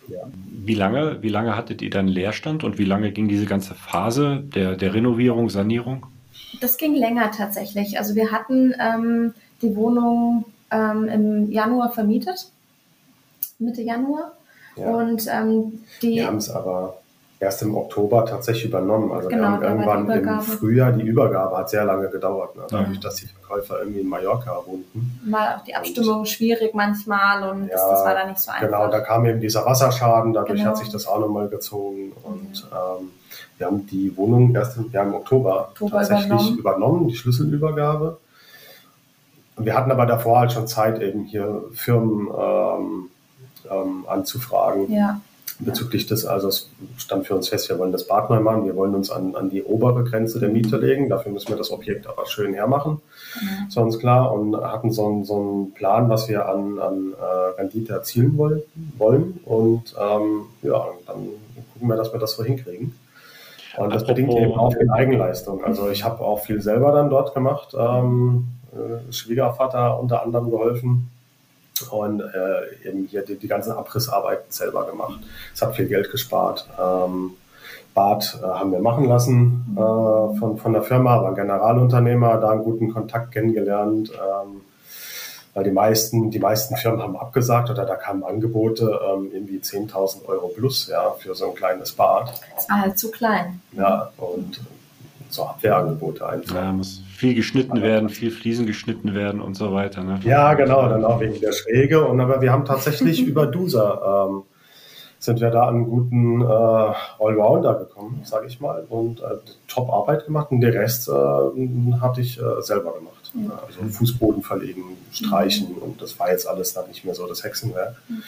Ja. Wie lange, wie lange hattet ihr dann Leerstand und wie lange ging diese ganze Phase der, der Renovierung, Sanierung? Das ging länger tatsächlich. Also wir hatten ähm, die Wohnung ähm, im Januar vermietet, Mitte Januar. Ja. Und ähm, die. Wir haben es aber erst im Oktober tatsächlich übernommen. Also genau, wir haben irgendwann im Frühjahr die Übergabe, hat sehr lange gedauert, ne? dadurch, ja. dass die Verkäufer irgendwie in Mallorca wohnten. War auch die Abstimmung und, schwierig manchmal und ja, das, das, war da nicht so einfach. Genau, da kam eben dieser Wasserschaden, dadurch genau. hat sich das auch nochmal gezogen und ähm, wir haben die Wohnung erst im, ja, im Oktober, Oktober tatsächlich übernommen. übernommen, die Schlüsselübergabe. Und wir hatten aber davor halt schon Zeit, eben hier Firmen ähm, ähm, anzufragen. Ja bezüglich des, also es stand für uns fest, wir wollen das Bad neu machen, wir wollen uns an, an die obere Grenze der Miete legen, dafür müssen wir das Objekt aber schön hermachen, mhm. ist uns klar, und hatten so, einen, so einen Plan, was wir an, an äh, Rendite erzielen wollen, wollen und ähm, ja, dann gucken wir, dass wir das so hinkriegen. Und das bedingt eben auch in Eigenleistung. Also ich habe auch viel selber dann dort gemacht, ähm, äh, Schwiegervater unter anderem geholfen, und äh, eben hier die, die ganzen Abrissarbeiten selber gemacht. Es hat viel Geld gespart. Ähm, Bad äh, haben wir machen lassen äh, von, von der Firma, war ein Generalunternehmer, da einen guten Kontakt kennengelernt. Ähm, weil die meisten, die meisten Firmen haben abgesagt oder da kamen Angebote, ähm, irgendwie 10.000 Euro plus, ja, für so ein kleines Bad. Das war halt zu klein. Ja, und so Abwehrangebote einfach. Ja, muss viel geschnitten werden, viel Fliesen geschnitten werden und so weiter. Ne? Ja, genau, dann auch wegen der Schräge. Und aber wir haben tatsächlich <laughs> über Duser ähm, sind wir da an einen guten äh, Allrounder gekommen, sage ich mal, und äh, top Arbeit gemacht. Und den Rest äh, hatte ich äh, selber gemacht. Mhm. Also Fußboden verlegen, streichen mhm. und das war jetzt alles dann nicht mehr so das Hexenwerk. Mhm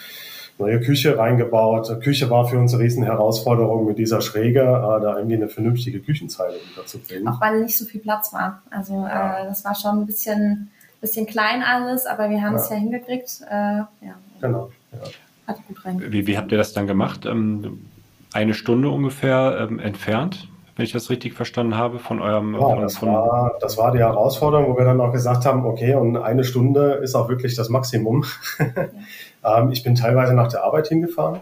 neue Küche reingebaut. Küche war für uns eine riesen Herausforderung mit dieser Schräge, äh, da irgendwie eine vernünftige Küchenzeile unterzubringen. Auch weil nicht so viel Platz war. Also ja. äh, das war schon ein bisschen, bisschen klein alles, aber wir haben ja. es ja hingekriegt. Äh, ja. Genau. Ja. Hat gut reingebracht. Wie, wie habt ihr das dann gemacht? Ähm, eine Stunde ungefähr ähm, entfernt? wenn ich das richtig verstanden habe, von eurem. Ja, das, von war, das war die Herausforderung, wo wir dann auch gesagt haben, okay, und eine Stunde ist auch wirklich das Maximum. <laughs> ähm, ich bin teilweise nach der Arbeit hingefahren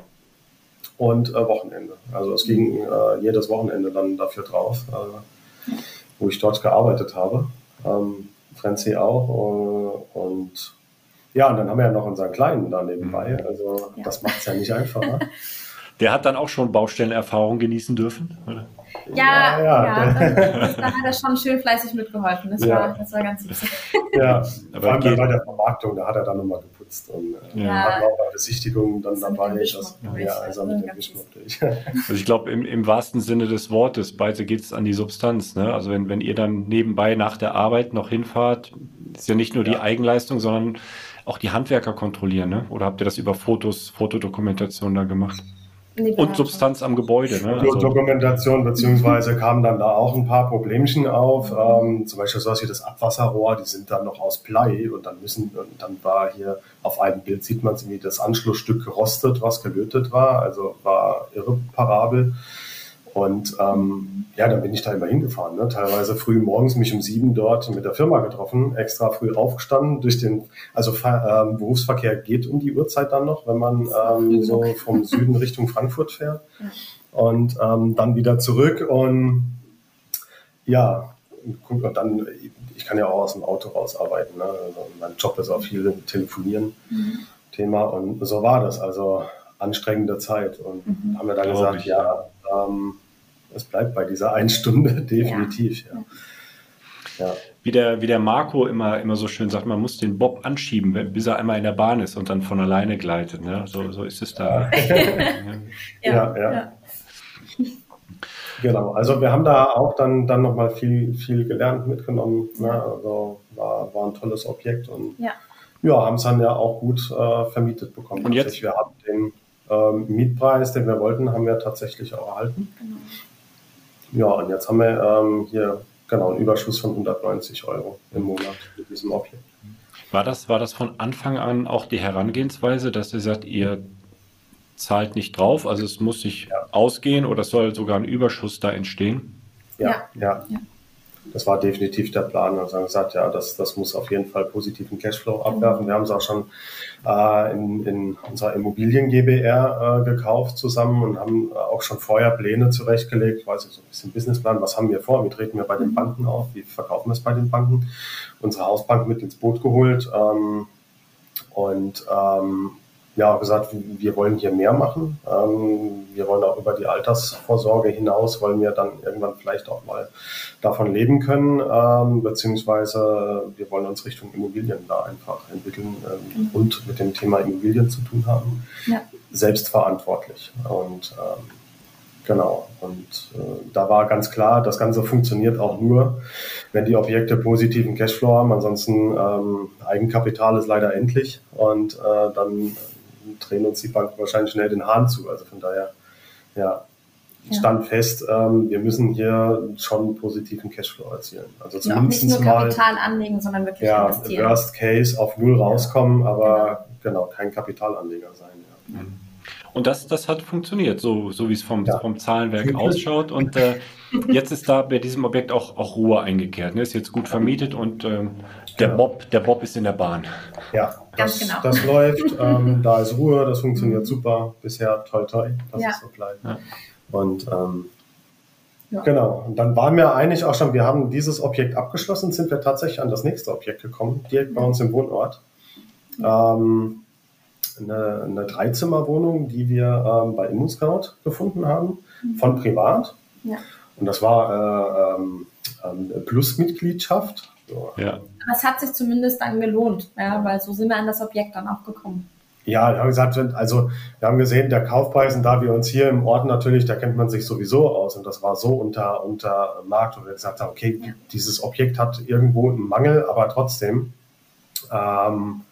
und äh, Wochenende. Also es ging äh, jedes Wochenende dann dafür drauf, äh, wo ich dort gearbeitet habe. Ähm, Frenzy auch. Äh, und ja, und dann haben wir ja noch unseren Kleinen da nebenbei. Mhm. Also ja. das macht es ja nicht einfacher. <laughs> Der hat dann auch schon Baustellenerfahrung genießen dürfen? Oder? Ja, ja, ja. Das, da hat er schon schön fleißig mitgeholfen. Das, ja. war, das war ganz süß. Ja, aber vor allem bei der Vermarktung, da hat er dann nochmal geputzt und äh, ja. hat auch bei Besichtigungen dann dabei. Das, ja, also mit dem Geschmack durch. <laughs> Also ich glaube, im, im wahrsten Sinne des Wortes, beide geht es an die Substanz. Ne? Also wenn, wenn ihr dann nebenbei nach der Arbeit noch hinfahrt, ist ja nicht nur die Eigenleistung, sondern auch die Handwerker kontrollieren. Ne? Oder habt ihr das über Fotos, Fotodokumentation da gemacht? Und Substanz am Gebäude. Ne? Also Dokumentation, beziehungsweise kamen dann da auch ein paar Problemchen auf. Ähm, zum Beispiel sowas wie das Abwasserrohr, die sind dann noch aus Blei und dann müssen, und dann war hier auf einem Bild sieht man es wie das Anschlussstück gerostet, was gelötet war, also war irreparabel. Und ähm, ja, dann bin ich da immer hingefahren. Ne? Teilweise früh morgens mich um sieben dort mit der Firma getroffen, extra früh aufgestanden. Durch den, also ähm, Berufsverkehr geht um die Uhrzeit dann noch, wenn man ähm, so vom Süden Richtung Frankfurt fährt. Und ähm, dann wieder zurück und ja, und dann, ich kann ja auch aus dem Auto rausarbeiten. Ne? Also mein Job ist auch viel Telefonieren mhm. Thema und so war das. Also anstrengende Zeit. Und mhm. haben wir dann gesagt, ja, ähm, es bleibt bei dieser einen Stunde <laughs> definitiv. Ja. ja. Wie, der, wie der Marco immer, immer so schön sagt, man muss den Bob anschieben, bis er einmal in der Bahn ist und dann von alleine gleitet. Ne? So, so ist es da. <laughs> ja, ja. ja. Genau, also wir haben da auch dann, dann nochmal viel, viel gelernt, mitgenommen. Ne? Also war, war ein tolles Objekt und ja, ja haben es dann ja auch gut äh, vermietet bekommen. Und jetzt? Wir haben den ähm, Mietpreis, den wir wollten, haben wir tatsächlich auch erhalten. Genau. Ja, und jetzt haben wir ähm, hier genau einen Überschuss von 190 Euro im Monat mit diesem Objekt. War das, war das von Anfang an auch die Herangehensweise, dass ihr sagt, ihr zahlt nicht drauf, also es muss sich ja. ausgehen oder es soll sogar ein Überschuss da entstehen? Ja, ja. ja. Das war definitiv der Plan. Also haben gesagt, ja, das, das muss auf jeden Fall positiven Cashflow abwerfen. Wir haben es auch schon äh, in, in unserer Immobilien GBR äh, gekauft zusammen und haben auch schon vorher Pläne zurechtgelegt, weiß ich so ein bisschen Businessplan, was haben wir vor, wie treten wir bei den Banken auf, wie verkaufen wir es bei den Banken, unsere Hausbank mit ins Boot geholt ähm, und ähm, ja auch gesagt, wir wollen hier mehr machen. Ähm, wir wollen auch über die Altersvorsorge hinaus, wollen wir dann irgendwann vielleicht auch mal davon leben können, ähm, beziehungsweise wir wollen uns Richtung Immobilien da einfach entwickeln ähm, mhm. und mit dem Thema Immobilien zu tun haben. Ja. Selbstverantwortlich. Und ähm, Genau. Und äh, da war ganz klar, das Ganze funktioniert auch nur, wenn die Objekte positiven Cashflow haben. Ansonsten ähm, Eigenkapital ist leider endlich und äh, dann drehen uns die Banken wahrscheinlich schnell den Hahn zu. Also von daher, ja, stand ja. fest, ähm, wir müssen hier schon positiven Cashflow erzielen. Also zumindest nicht nur Kapital mal, anlegen, sondern wirklich ja, investieren. Worst Case auf Null rauskommen, aber genau, genau kein Kapitalanleger sein. Ja. Mhm. Und das, das hat funktioniert, so, so wie es vom, ja. vom Zahlenwerk ausschaut. Und äh, jetzt ist da bei diesem Objekt auch, auch Ruhe eingekehrt. Ne? Ist jetzt gut vermietet und ähm, der. Bob, der Bob ist in der Bahn. Ja, das, genau. das läuft. <laughs> Ähm, da ist Ruhe, das funktioniert super. Bisher toll, toll, dass ja. es so bleibt. Ja. Und ähm, ja. Genau. Und dann waren wir eigentlich auch schon, wir haben dieses Objekt abgeschlossen, sind wir tatsächlich an das nächste Objekt gekommen, direkt bei uns im Wohnort. Ähm, eine, eine Dreizimmerwohnung, die wir ähm, bei ImmoScout gefunden haben, mhm. von privat. Ja. Und das war äh, ähm, ähm, Plusmitgliedschaft. So. Ja. Aber es hat sich zumindest dann gelohnt, ja, weil so sind wir an das Objekt dann auch gekommen. Ja, wir haben gesagt, also wir haben gesehen, der Kaufpreis, und da wir uns hier im Ort natürlich, da kennt man sich sowieso aus und das war so unter, unter Markt, wo wir gesagt haben, okay, ja. dieses Objekt hat irgendwo einen Mangel, aber trotzdem ähm,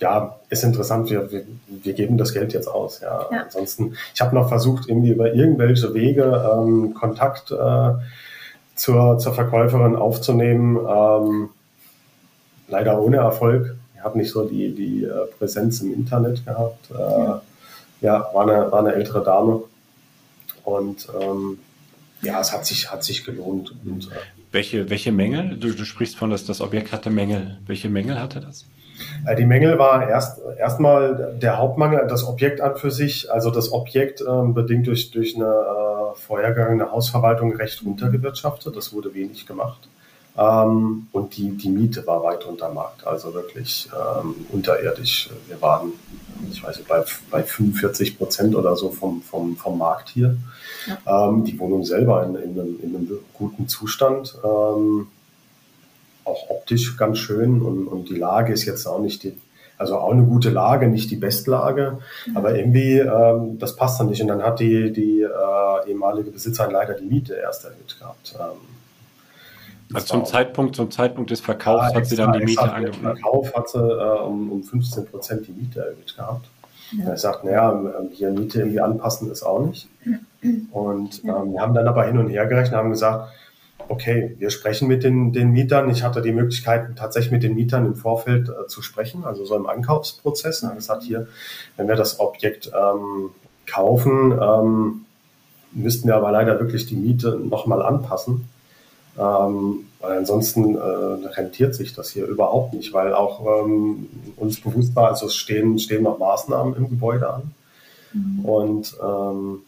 ja, ist interessant, wir, wir, wir geben das Geld jetzt aus. Ja. ja. Ansonsten, ich habe noch versucht, irgendwie über irgendwelche Wege ähm, Kontakt äh, zur, zur Verkäuferin aufzunehmen. Ähm, leider ohne Erfolg. Ich habe nicht so die, die äh, Präsenz im Internet gehabt. Äh, ja. ja, war, eine, war eine ältere Dame. Und ähm, ja, es hat sich, hat sich gelohnt. Und, äh, welche, welche Mängel? Du, du sprichst von, dass das Objekt hatte Mängel. Welche Mängel hatte das? Äh, die Mängel war erst erstmal der Hauptmangel, das Objekt an für sich, also das Objekt ähm, bedingt durch, durch eine äh, vorhergegangene Hausverwaltung recht runtergewirtschaftet. Das wurde wenig gemacht. Ähm, und die, die Miete war weit unter Markt, also wirklich ähm, unterirdisch. Wir waren, ich weiß nicht, bei, bei 45 Prozent oder so vom, vom, vom Markt hier. Ja. Ähm, die Wohnung selber in, in, einem, in einem guten Zustand. Ähm, auch optisch ganz schön und, und die Lage ist jetzt auch nicht die, also auch eine gute Lage, nicht die Bestlage, mhm. aber irgendwie, ähm, das passt dann nicht. Und dann hat die, die äh, ehemalige Besitzerin leider die Miete erst erhöht gehabt. Ähm, also zum Zeitpunkt, zum Zeitpunkt des Verkaufs ja, hat sie dann die Miete angeboten. Im Verkauf hat sie äh, um, um 15 Prozent die Miete erhöht gehabt. Ja. Er sagt, naja, ähm, hier Miete irgendwie anpassen ist auch nicht. Und ähm, wir haben dann aber hin und her gerechnet, haben gesagt, okay, wir sprechen mit den, den Mietern. Ich hatte die Möglichkeit, tatsächlich mit den Mietern im Vorfeld äh, zu sprechen, also so im Ankaufsprozess. Er gesagt, hier, wenn wir das Objekt ähm, kaufen, ähm, müssten wir aber leider wirklich die Miete nochmal anpassen. Ähm, weil ansonsten äh, rentiert sich das hier überhaupt nicht, weil auch ähm, uns bewusst war, also es stehen, stehen noch Maßnahmen im Gebäude an. Mhm. Und ähm,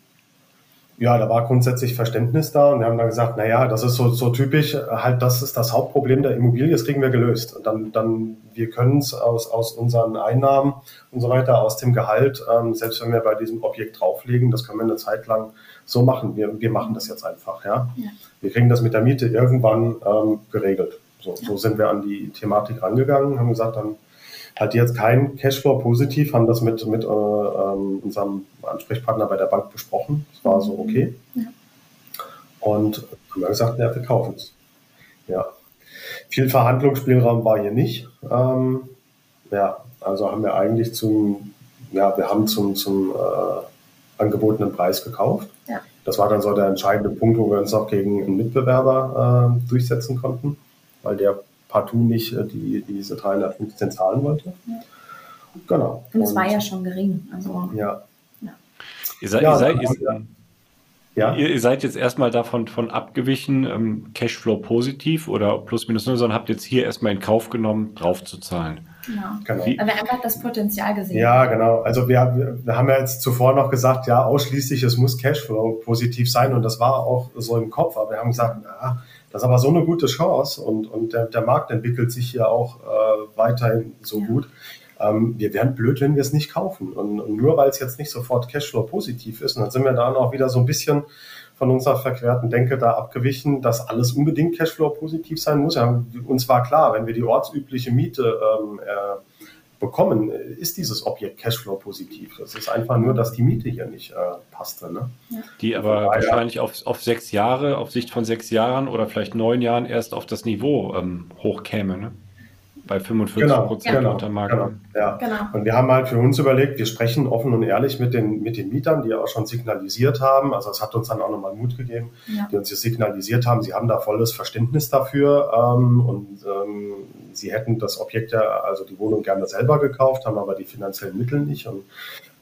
ja, da war grundsätzlich Verständnis da und wir haben dann gesagt, na ja, das ist so, so typisch, halt das ist das Hauptproblem der Immobilie, das kriegen wir gelöst. Und dann, dann wir können es aus, aus unseren Einnahmen und so weiter, aus dem Gehalt, ähm, selbst wenn wir bei diesem Objekt drauflegen, das können wir eine Zeit lang so machen. Wir, wir machen das jetzt einfach, ja. ja. Wir kriegen das mit der Miete irgendwann ähm, geregelt. So, ja. so sind wir an die Thematik rangegangen, haben gesagt, dann hat jetzt kein Cashflow positiv, haben das mit, mit äh, ähm, unserem Ansprechpartner bei der Bank besprochen. Das war so okay. Ja. Und haben wir gesagt, ja, wir kaufen es. Ja. Viel Verhandlungsspielraum war hier nicht. Ähm, ja, also haben wir eigentlich zum, ja, wir haben zum, zum äh, angebotenen Preis gekauft. Ja. Das war dann so der entscheidende Punkt, wo wir uns auch gegen einen Mitbewerber äh, durchsetzen konnten, weil der partout nicht äh, die, diese 315 zahlen wollte. Ja. Genau. Und es war ja schon gering. Also, ja. ja. Ihr, seid, ja, ihr, seid, ihr, ja. Ihr, ihr, seid jetzt erstmal davon von abgewichen, ähm, Cashflow positiv oder plus minus null, sondern habt jetzt hier erstmal in Kauf genommen, drauf zu zahlen. Genau. genau. Weil wir einfach das Potenzial gesehen ja, genau. Also wir, wir, wir, haben ja jetzt zuvor noch gesagt, ja, ausschließlich, es muss Cashflow positiv sein und das war auch so im Kopf, aber wir haben gesagt, na, das ist aber so eine gute Chance und, und der, der Markt entwickelt sich hier auch äh, weiterhin so ja. gut. ähm, wir wären blöd, wenn wir es nicht kaufen. Und, und nur weil es jetzt nicht sofort Cashflow positiv ist, und dann sind wir da noch wieder so ein bisschen von unserer verquerten Denke da abgewichen, dass alles unbedingt Cashflow positiv sein muss. Ja, uns war klar, wenn wir die ortsübliche Miete ähm, äh, bekommen, ist dieses Objekt Cashflow positiv. Es ist einfach nur, dass die Miete hier nicht äh, passte. Ne? Die aber wahrscheinlich auf, auf sechs Jahre, auf Sicht von sechs Jahren oder vielleicht neun Jahren erst auf das Niveau ähm, hochkäme. Ne? Bei 45 genau, Prozent genau, unter Markt. Genau, ja. genau. Und wir haben halt für uns überlegt, wir sprechen offen und ehrlich mit den, mit den Mietern, die auch schon signalisiert haben. Also es hat uns dann auch nochmal Mut gegeben, ja. die uns hier signalisiert haben, sie haben da volles Verständnis dafür ähm, und ähm, sie hätten das Objekt ja, also die Wohnung gerne selber gekauft, haben aber die finanziellen Mittel nicht und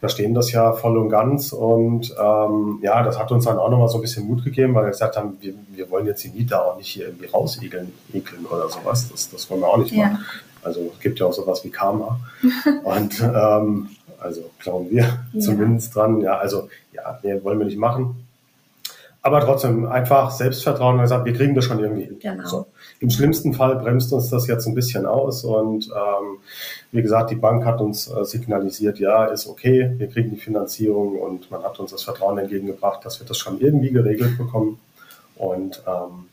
verstehen das ja voll und ganz. Und ähm, ja, das hat uns dann auch nochmal so ein bisschen Mut gegeben, weil wir gesagt haben, wir, wir wollen jetzt die Mieter auch nicht hier irgendwie rausegeln ekeln oder sowas. Das, das wollen wir auch nicht ja. machen. Also es gibt ja auch sowas wie Karma. <laughs> und ähm, also glauben wir ja. zumindest dran. Ja, also ja, nee, wollen wir nicht machen. Aber trotzdem einfach Selbstvertrauen und gesagt, wir kriegen das schon irgendwie hin. Genau. So. Im schlimmsten Fall bremst uns das jetzt ein bisschen aus und ähm, wie gesagt, die Bank hat uns äh, signalisiert, ja, ist okay, wir kriegen die Finanzierung und man hat uns das Vertrauen entgegengebracht, dass wir das schon irgendwie geregelt bekommen. Und ähm,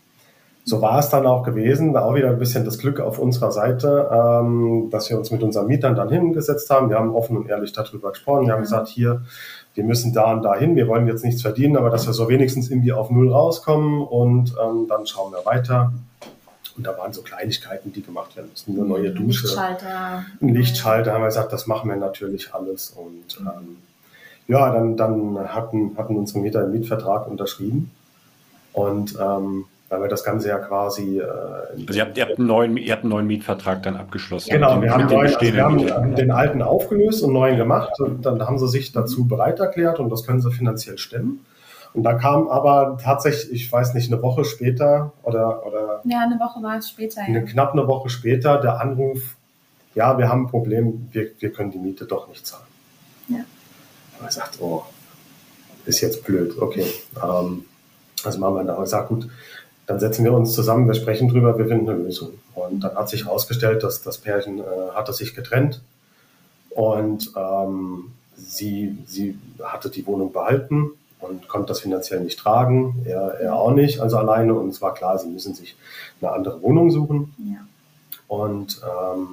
so war es dann auch gewesen, da auch wieder ein bisschen das Glück auf unserer Seite, ähm, dass wir uns mit unseren Mietern dann hingesetzt haben. Wir haben offen und ehrlich darüber gesprochen. Wir haben gesagt, hier, wir müssen da und da hin, wir wollen jetzt nichts verdienen, aber dass wir so wenigstens irgendwie auf Null rauskommen und ähm, dann schauen wir weiter. Und da waren so Kleinigkeiten, die gemacht werden mussten. Eine neue Dusche, Lichtschalter. ein Lichtschalter, haben wir gesagt, das machen wir natürlich alles. Und ähm, ja, dann, dann hatten, hatten unsere Mieter einen Mietvertrag unterschrieben. Und ähm, weil wir das Ganze ja quasi. Äh, also ihr habt, ihr, habt einen neuen, ihr habt einen neuen Mietvertrag dann abgeschlossen. Genau, wir, haben, neuen, also wir haben den alten aufgelöst und neuen gemacht. Und dann haben sie sich dazu bereit erklärt und das können sie finanziell stemmen. Und da kam aber tatsächlich, ich weiß nicht, eine Woche später oder. oder ja, eine Woche war es später. Ja. Eine, knapp eine Woche später der Anruf: Ja, wir haben ein Problem, wir, wir können die Miete doch nicht zahlen. Ja. Und man sagt: Oh, ist jetzt blöd, okay. Ähm, also machen wir da gesagt, gut, dann setzen wir uns zusammen, wir sprechen drüber, wir finden eine Lösung. Und dann hat sich herausgestellt, dass das Pärchen äh, hatte sich getrennt und ähm, sie, sie hatte die Wohnung behalten und konnte das finanziell nicht tragen, er, er auch nicht, also alleine. Und es war klar, sie müssen sich eine andere Wohnung suchen. Ja. Und ähm,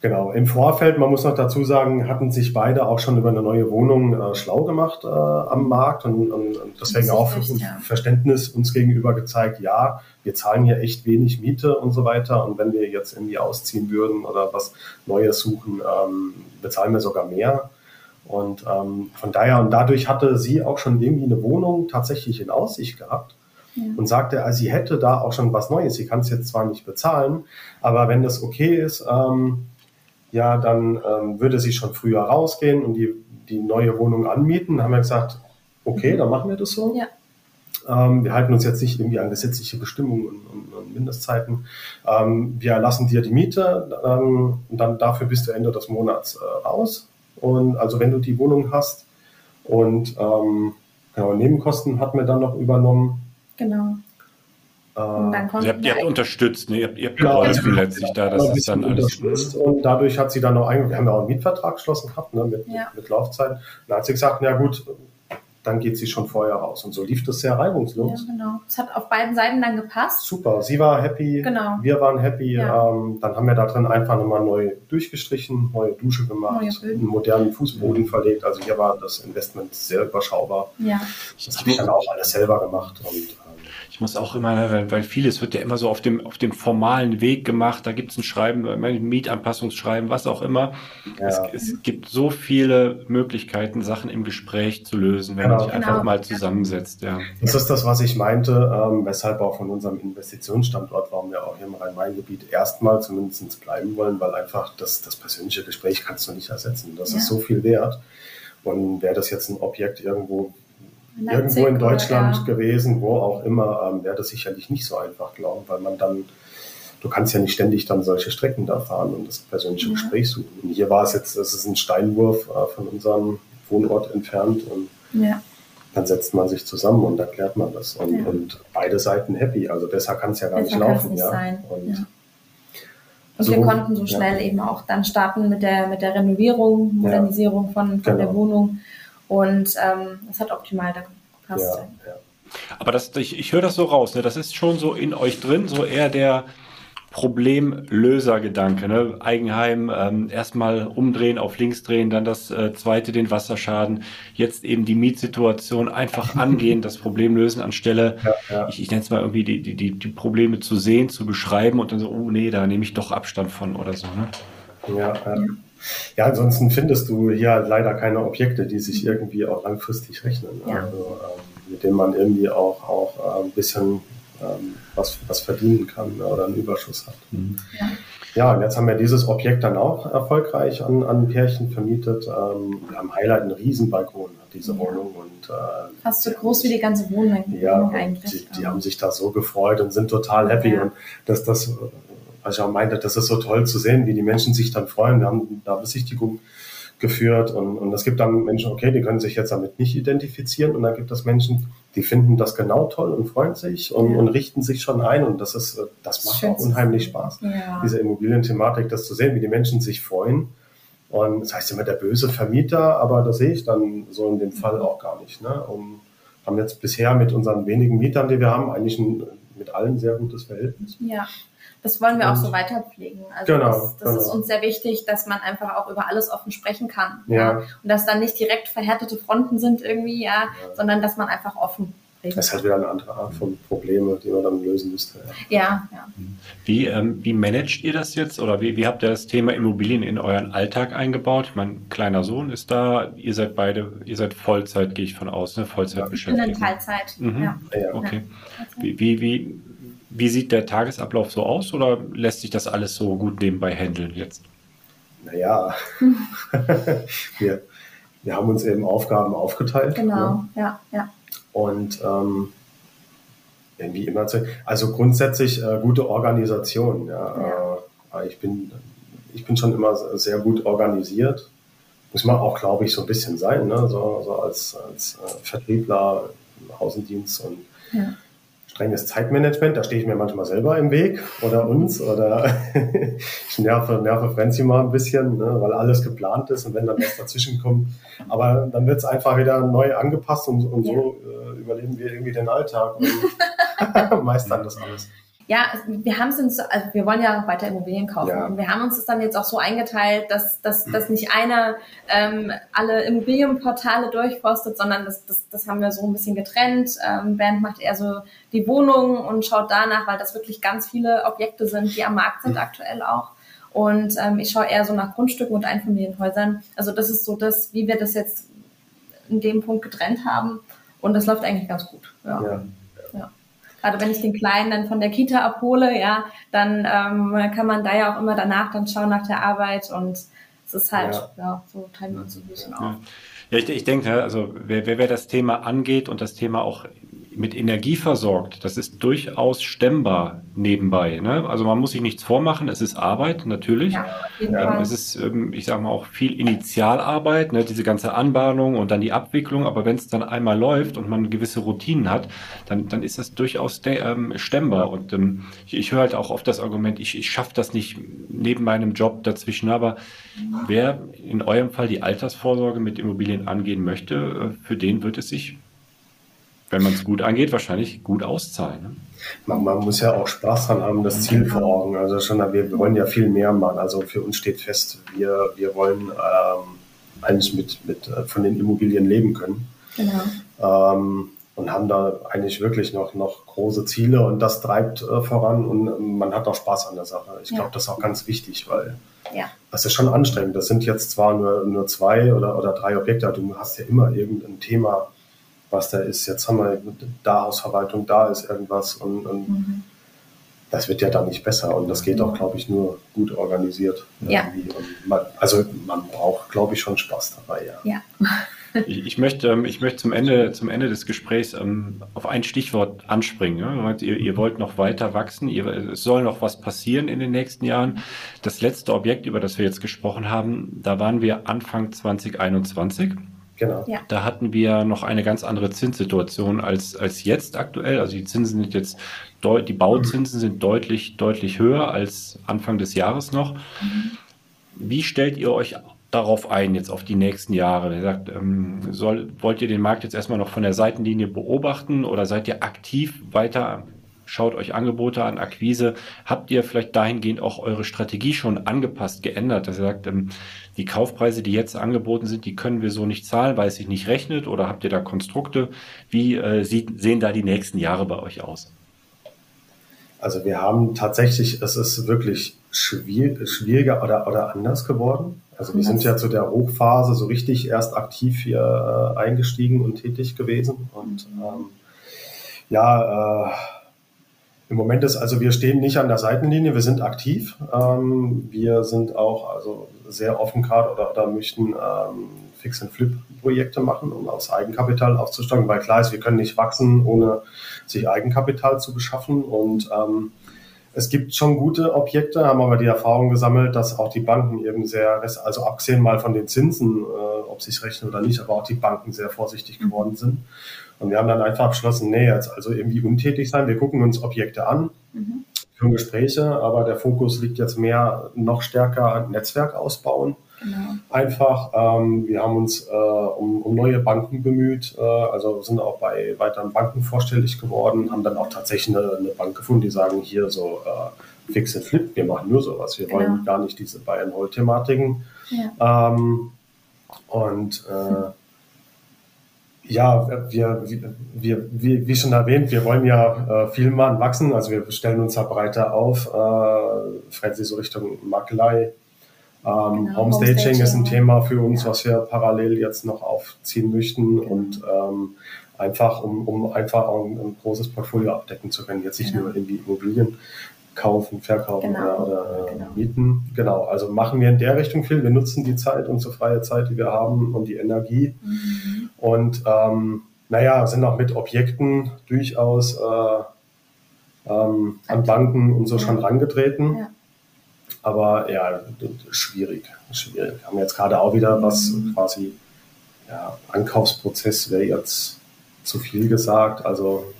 genau, im Vorfeld, man muss noch dazu sagen, hatten sich beide auch schon über eine neue Wohnung äh, schlau gemacht äh, am Markt und, und, und deswegen auch recht, ja. Verständnis uns gegenüber gezeigt, ja, wir zahlen hier echt wenig Miete und so weiter. Und wenn wir jetzt irgendwie ausziehen würden oder was Neues suchen, ähm, bezahlen wir sogar mehr. Und ähm, von daher, und dadurch hatte sie auch schon irgendwie eine Wohnung tatsächlich in Aussicht gehabt ja. und sagte, also sie hätte da auch schon was Neues. Sie kann es jetzt zwar nicht bezahlen, aber wenn das okay ist, ähm, ja, dann ähm, würde sie schon früher rausgehen und die, die neue Wohnung anmieten. Dann haben wir gesagt, okay, mhm. dann machen wir das so. Ja. Ähm, wir halten uns jetzt nicht irgendwie an gesetzliche Bestimmungen und, und, und Mindestzeiten. Ähm, wir erlassen dir die Miete ähm, und dann dafür bist du Ende des Monats äh, raus. Und also wenn du die Wohnung hast und ähm, genau, Nebenkosten hat mir dann noch übernommen. Genau. Ähm, ihr habt, ihr habt unterstützt, ne? ihr habt, ihr habt genau, geholfen letztlich da, das ist dann alles. Und dadurch hat sie dann noch, wir haben ja auch einen Mietvertrag geschlossen gehabt, ne, mit, ja. mit, mit Laufzeit. Und dann hat sie gesagt, na gut, dann geht sie schon vorher raus. Und so lief das sehr reibungslos. Ja, genau. Es hat auf beiden Seiten dann gepasst. Super. Sie war happy. Genau. Wir waren happy. Ja. Ähm, dann haben wir da drin einfach nochmal neu durchgestrichen, neue Dusche gemacht, einen modernen Fußboden verlegt. Also hier war das Investment sehr überschaubar. Ja. Das habe ich dann auch alles selber gemacht. Und ich muss auch immer, weil, weil vieles wird ja immer so auf dem, auf dem formalen Weg gemacht. Da gibt es ein Schreiben, ein Mietanpassungsschreiben, was auch immer. Ja. Es, es, gibt so viele Möglichkeiten, Sachen im Gespräch zu lösen, wenn genau. man sich einfach genau. mal zusammensetzt. Ja. Das ist das, was ich meinte, ähm, weshalb auch von unserem Investitionsstandort, warum wir auch hier im Rhein-Main-Gebiet erstmal zumindest bleiben wollen, weil einfach das, das persönliche Gespräch kannst du nicht ersetzen. Das ja. ist so viel wert. Und wäre das jetzt ein Objekt irgendwo irgendwo in Deutschland oder, ja. gewesen, wo auch immer, ähm, wäre das sicherlich nicht so einfach, glauben, weil man dann, du kannst ja nicht ständig dann solche Strecken da fahren und das persönliche ja. Gespräch suchen. Und hier war es jetzt, es ist ein Steinwurf äh, von unserem Wohnort entfernt und ja. dann setzt man sich zusammen und erklärt man das und, und beide Seiten happy. Also besser kann es ja gar besser nicht laufen, nicht ja. Sein. Und Und so, wir konnten so schnell ja. eben auch dann starten mit der, mit der Renovierung, Modernisierung ja. von, von genau. der Wohnung. Und ähm, das hat optimal da gepasst. Ja, Aber das, ich, ich höre das so raus, ne? das ist schon so in euch drin, so eher der, Problemlösergedanke. Ne? Eigenheim ähm, erstmal umdrehen, auf links drehen, dann das äh, zweite den Wasserschaden, jetzt eben die Mietsituation einfach <laughs> angehen, das Problem lösen, anstelle, ja, ja. ich, ich nenne es mal irgendwie, die, die, die Probleme zu sehen, zu beschreiben und dann so, oh nee, da nehme ich doch Abstand von oder so. Ne? Ja, ja. Ja, ansonsten findest du hier leider keine Objekte, die sich irgendwie auch langfristig rechnen. Ja. Also, ähm, mit denen man irgendwie auch, auch äh, ein bisschen ähm, was, was verdienen kann ne, oder einen Überschuss hat. Mhm. Ja. Ja, und jetzt haben wir dieses Objekt dann auch erfolgreich an, an Pärchen vermietet. Ähm, wir haben Highlight einen Riesenbalkon, diese ja. Wohnung. Und, äh, Fast so groß wie die ganze Wohnung ja, eigentlich. Die, die haben sich da so gefreut und sind total happy. Ja. Und das, das, ich auch meinte, das ist so toll zu sehen, wie die Menschen sich dann freuen. Wir haben da Besichtigung geführt. Und, und es gibt dann Menschen, okay, die können sich jetzt damit nicht identifizieren. Und dann gibt es Menschen, die finden das genau toll und freuen sich und, ja. und richten sich schon ein. Und das ist, das macht auch unheimlich Spaß, ja. diese Immobilienthematik, das zu sehen, wie die Menschen sich freuen. Und das heißt immer der böse Vermieter, aber das sehe ich dann so in dem Fall auch gar nicht. Ne? Und haben jetzt bisher mit unseren wenigen Mietern, die wir haben, eigentlich ein, mit allen sehr gutes Verhältnis. Ja das wollen wir auch so weiter pflegen. Also genau, das, das genau. ist uns sehr wichtig, dass man einfach auch über alles offen sprechen kann. Ja. ja. Und dass dann nicht direkt verhärtete Fronten sind irgendwie, ja, ja. sondern dass man einfach offen redet. Das ist halt wieder eine andere Art von Probleme, die man dann lösen müsste. Ja, ja. Wie, ähm, wie managt ihr das jetzt oder wie, wie habt ihr das Thema Immobilien in euren Alltag eingebaut? Mein kleiner Sohn ist da, ihr seid beide, ihr seid Vollzeit, gehe ich von aus, ne? Vollzeit ja. beschäftigt. Ich bin in Teilzeit. Mhm. Ja. Okay. Wie, wie, wie wie sieht der Tagesablauf so aus oder lässt sich das alles so gut nebenbei handeln jetzt? Naja, <laughs> wir, wir haben uns eben Aufgaben aufgeteilt. Genau, ne? ja, ja. Und ähm, wie immer, also grundsätzlich äh, gute Organisation. Ja. ja. Äh, ich, bin, ich bin schon immer sehr gut organisiert. Muss man auch, glaube ich, so ein bisschen sein, ne? so, so als, als äh, Vertriebler im Außendienst und ja strenges Zeitmanagement, da stehe ich mir manchmal selber im Weg oder uns oder <laughs> ich nerve, nerve Frenzy mal ein bisschen, ne, weil alles geplant ist und wenn dann was dazwischen kommt. Aber dann wird es einfach wieder neu angepasst und, und so äh, überleben wir irgendwie den Alltag und <laughs> meistern das alles. Ja, wir haben es uns, also wir wollen ja auch weiter Immobilien kaufen. Ja. Und wir haben uns das dann jetzt auch so eingeteilt, dass, dass, dass nicht einer ähm, alle Immobilienportale durchforstet, sondern das, das, das haben wir so ein bisschen getrennt. Ähm, Bernd macht eher so die Wohnung und schaut danach, weil das wirklich ganz viele Objekte sind, die am Markt sind aktuell auch. Und ähm, ich schaue eher so nach Grundstücken und Einfamilienhäusern. Also das ist so das, wie wir das jetzt in dem Punkt getrennt haben. Und das läuft eigentlich ganz gut. ja. ja. Gerade wenn ich den Kleinen dann von der Kita abhole, ja, dann ähm, kann man da ja auch immer danach dann schauen nach der Arbeit und es ist halt, ja, ja so teilen wir uns ein bisschen auf. Ja, ich, ich denke, also wer, wer, wer das Thema angeht und das Thema auch mit Energie versorgt, das ist durchaus stemmbar nebenbei. Ne? Also man muss sich nichts vormachen, es ist Arbeit, natürlich. Ja, ähm, es ist, ähm, ich sage mal, auch viel Initialarbeit, ne? diese ganze Anbahnung und dann die Abwicklung. Aber wenn es dann einmal läuft und man gewisse Routinen hat, dann, dann ist das durchaus ähm, stemmbar. Und ähm, ich, ich höre halt auch oft das Argument, ich, ich schaffe das nicht neben meinem Job dazwischen. Aber wer in eurem Fall die Altersvorsorge mit Immobilien angehen möchte, äh, für den wird es sich wenn man es gut angeht, wahrscheinlich gut auszahlen. Ne? Man, man, muss ja auch Spaß dran haben, das Ziel vor Augen. Also schon, wir, wir wollen ja viel mehr machen. Also für uns steht fest, wir, wir wollen ähm, eigentlich mit, mit äh, von den Immobilien leben können. Genau. Ähm, und haben da eigentlich wirklich noch, noch große Ziele und das treibt äh, voran und man hat auch Spaß an der Sache. Ich ja. glaube, das ist auch ganz wichtig, weil ja. das ist schon anstrengend. Das sind jetzt zwar nur, nur zwei oder, oder drei Objekte, aber du hast ja immer irgendein Thema, was da ist. Jetzt haben wir da Hausverwaltung, da ist irgendwas und, und mhm. das wird ja dann nicht besser und das geht auch, glaube ich, nur gut organisiert. Ja. Man, also man braucht, glaube ich, schon Spaß dabei, ja. Ja. <laughs> Ich, ich, möchte, ähm, ich möchte zum Ende, zum Ende des Gesprächs ähm, auf ein Stichwort anspringen. Ja? Ihr, ihr, wollt noch weiter wachsen, ihr, es soll noch was passieren in den nächsten Jahren. Das letzte Objekt, über das wir jetzt gesprochen haben, da waren wir Anfang 2021. Genau. Ja. Da hatten wir noch eine ganz andere Zinssituation als, als jetzt aktuell. Also die Zinsen sind jetzt, die Bauzinsen sind deutlich, deutlich höher als Anfang des Jahres noch. Mhm. Wie stellt ihr euch darauf ein, jetzt auf die nächsten Jahre? Ihr sagt, ähm, soll, wollt ihr den Markt jetzt erstmal noch von der Seitenlinie beobachten oder seid ihr aktiv weiter schaut euch Angebote an, Akquise. Habt ihr vielleicht dahingehend auch eure Strategie schon angepasst, geändert, dass ihr sagt, ähm, die Kaufpreise, die jetzt angeboten sind, die können wir so nicht zahlen, weil es sich nicht rechnet? Oder habt ihr da Konstrukte? Wie äh, sieht, sehen da die nächsten Jahre bei euch aus? Also wir haben tatsächlich, es ist wirklich schwierig, schwieriger oder, oder anders geworden. Also wir sind ja zu der Hochphase so richtig erst aktiv hier äh, eingestiegen und tätig gewesen. Und ähm, ja, äh, im Moment ist also, wir stehen nicht an der Seitenlinie, wir sind aktiv. Ähm, wir sind auch also sehr offen gerade oder, oder möchten ähm, Fix-and-Flip-Projekte machen, um aus Eigenkapital aufzusteigen, weil klar ist, wir können nicht wachsen, ohne sich Eigenkapital zu beschaffen. Und ähm, es gibt schon gute Objekte, haben aber die Erfahrung gesammelt, dass auch die Banken eben sehr, also abgesehen mal von den Zinsen, äh, ob sich rechnen oder nicht, aber auch die Banken sehr vorsichtig geworden sind. Und wir haben dann einfach beschlossen, nee, jetzt also irgendwie untätig sein. Wir gucken uns Objekte an, mhm. führen Gespräche, aber der Fokus liegt jetzt mehr noch stärker an Netzwerk ausbauen. Genau. Einfach, ähm, wir haben uns äh, um, um, neue Banken bemüht, äh, also sind auch bei weiteren Banken vorstellig geworden, haben dann auch tatsächlich eine, eine Bank gefunden, die sagen, hier so äh, Fix and Flip, wir machen nur sowas, wir genau. wollen gar nicht diese Buy-and-Hold-Thematiken. Ja. Ähm, und äh, <laughs> ja, wir, wir, wir, wie schon erwähnt, wir wollen ja äh, viel mal wachsen. Also wir stellen uns da breiter auf, äh, Frenzy so Richtung Makelei. Ähm, genau, Homestaging, Homestaging ist ein Thema für uns, ja. was wir parallel jetzt noch aufziehen möchten genau. und ähm, einfach, um, um einfach auch ein, ein, großes Portfolio abdecken zu können. Jetzt nicht genau. nur irgendwie Immobilien, kaufen, verkaufen genau. oder, oder äh, genau. mieten. Genau, also machen wir in der Richtung viel. Wir nutzen die Zeit, unsere freie Zeit, die wir haben und die Energie. Mhm. Und ähm, naja, sind auch mit Objekten durchaus äh, ähm, an Banken und so ja. schon rangetreten. Ja. Aber ja, schwierig, schwierig. Wir haben jetzt gerade auch wieder was mhm. quasi, ja, Ankaufsprozess wäre jetzt zu viel gesagt. Also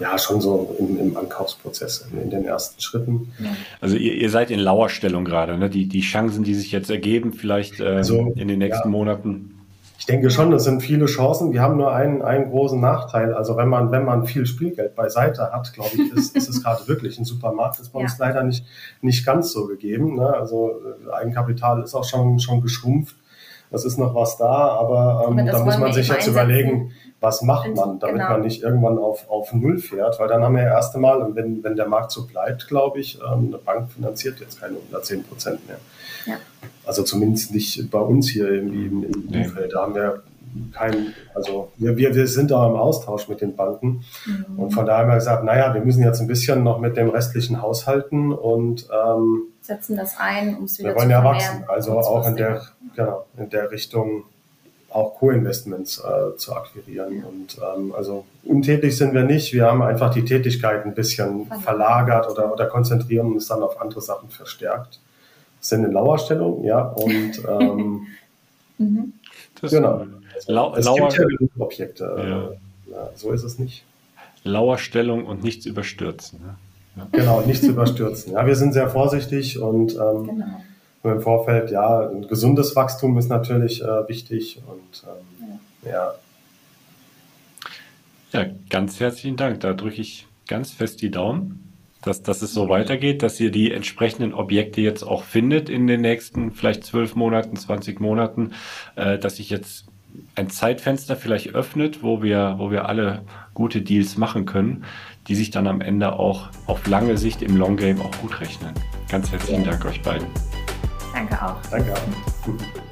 ja, schon so im, im Ankaufsprozess, in, in, den ersten Schritten. Also ihr, ihr seid in Lauerstellung gerade, ne? Die, die Chancen, die sich jetzt ergeben, vielleicht äh, also, in den nächsten ja. Monaten. Ich denke schon, das sind viele Chancen. Wir haben nur einen, einen großen Nachteil. Also wenn man, wenn man viel Spielgeld beiseite hat, glaube ich, ist, ist es gerade wirklich ein Supermarkt. Das ist bei ja. uns leider nicht, nicht ganz so gegeben. Ne? Also äh, Eigenkapital ist auch schon, schon geschrumpft. Das ist noch was da, aber, ähm, aber da muss man sich jetzt überlegen, was macht man, damit genau. man nicht irgendwann auf, auf Null fährt, weil dann haben wir ja erst einmal, und wenn, wenn der Markt so bleibt, glaube ich, ähm, eine Bank finanziert jetzt keine 110 Prozent mehr. Ja. Also zumindest nicht bei uns hier irgendwie im, im nee. Umfeld. Da haben wir kein, also wir, wir, wir sind da im Austausch mit den Banken. Mhm. Und von daher haben wir gesagt, naja, wir müssen jetzt ein bisschen noch mit dem restlichen haushalten und ähm, setzen das ein, um es wieder Wir wollen ja wachsen, also auch in der, genau, in der Richtung auch Co-Investments äh, zu akquirieren. Und ähm, also untätig sind wir nicht. Wir haben einfach die Tätigkeit ein bisschen verlagert oder, oder konzentrieren uns dann auf andere Sachen verstärkt. Sind in Lauerstellung, ja. Und <laughs> ähm, mhm. genau. Also, es Lauer gibt ja genug Objekte. Ja. Ja, so ist es nicht. Lauerstellung und nichts überstürzen. Ne? Ja. Genau, nichts überstürzen. Ja, wir sind sehr vorsichtig und ähm, genau im Vorfeld, ja, ein gesundes Wachstum ist natürlich äh, wichtig und ähm, ja. Ja, ganz herzlichen Dank. Da drücke ich ganz fest die Daumen, dass, dass es so weitergeht, dass ihr die entsprechenden Objekte jetzt auch findet in den nächsten vielleicht zwölf Monaten, 20 Monaten, äh, dass sich jetzt ein Zeitfenster vielleicht öffnet, wo wir, wo wir alle gute Deals machen können, die sich dann am Ende auch auf lange Sicht im Long Game auch gut rechnen. Ganz herzlichen Dank euch beiden. Danke auch. Danke auch.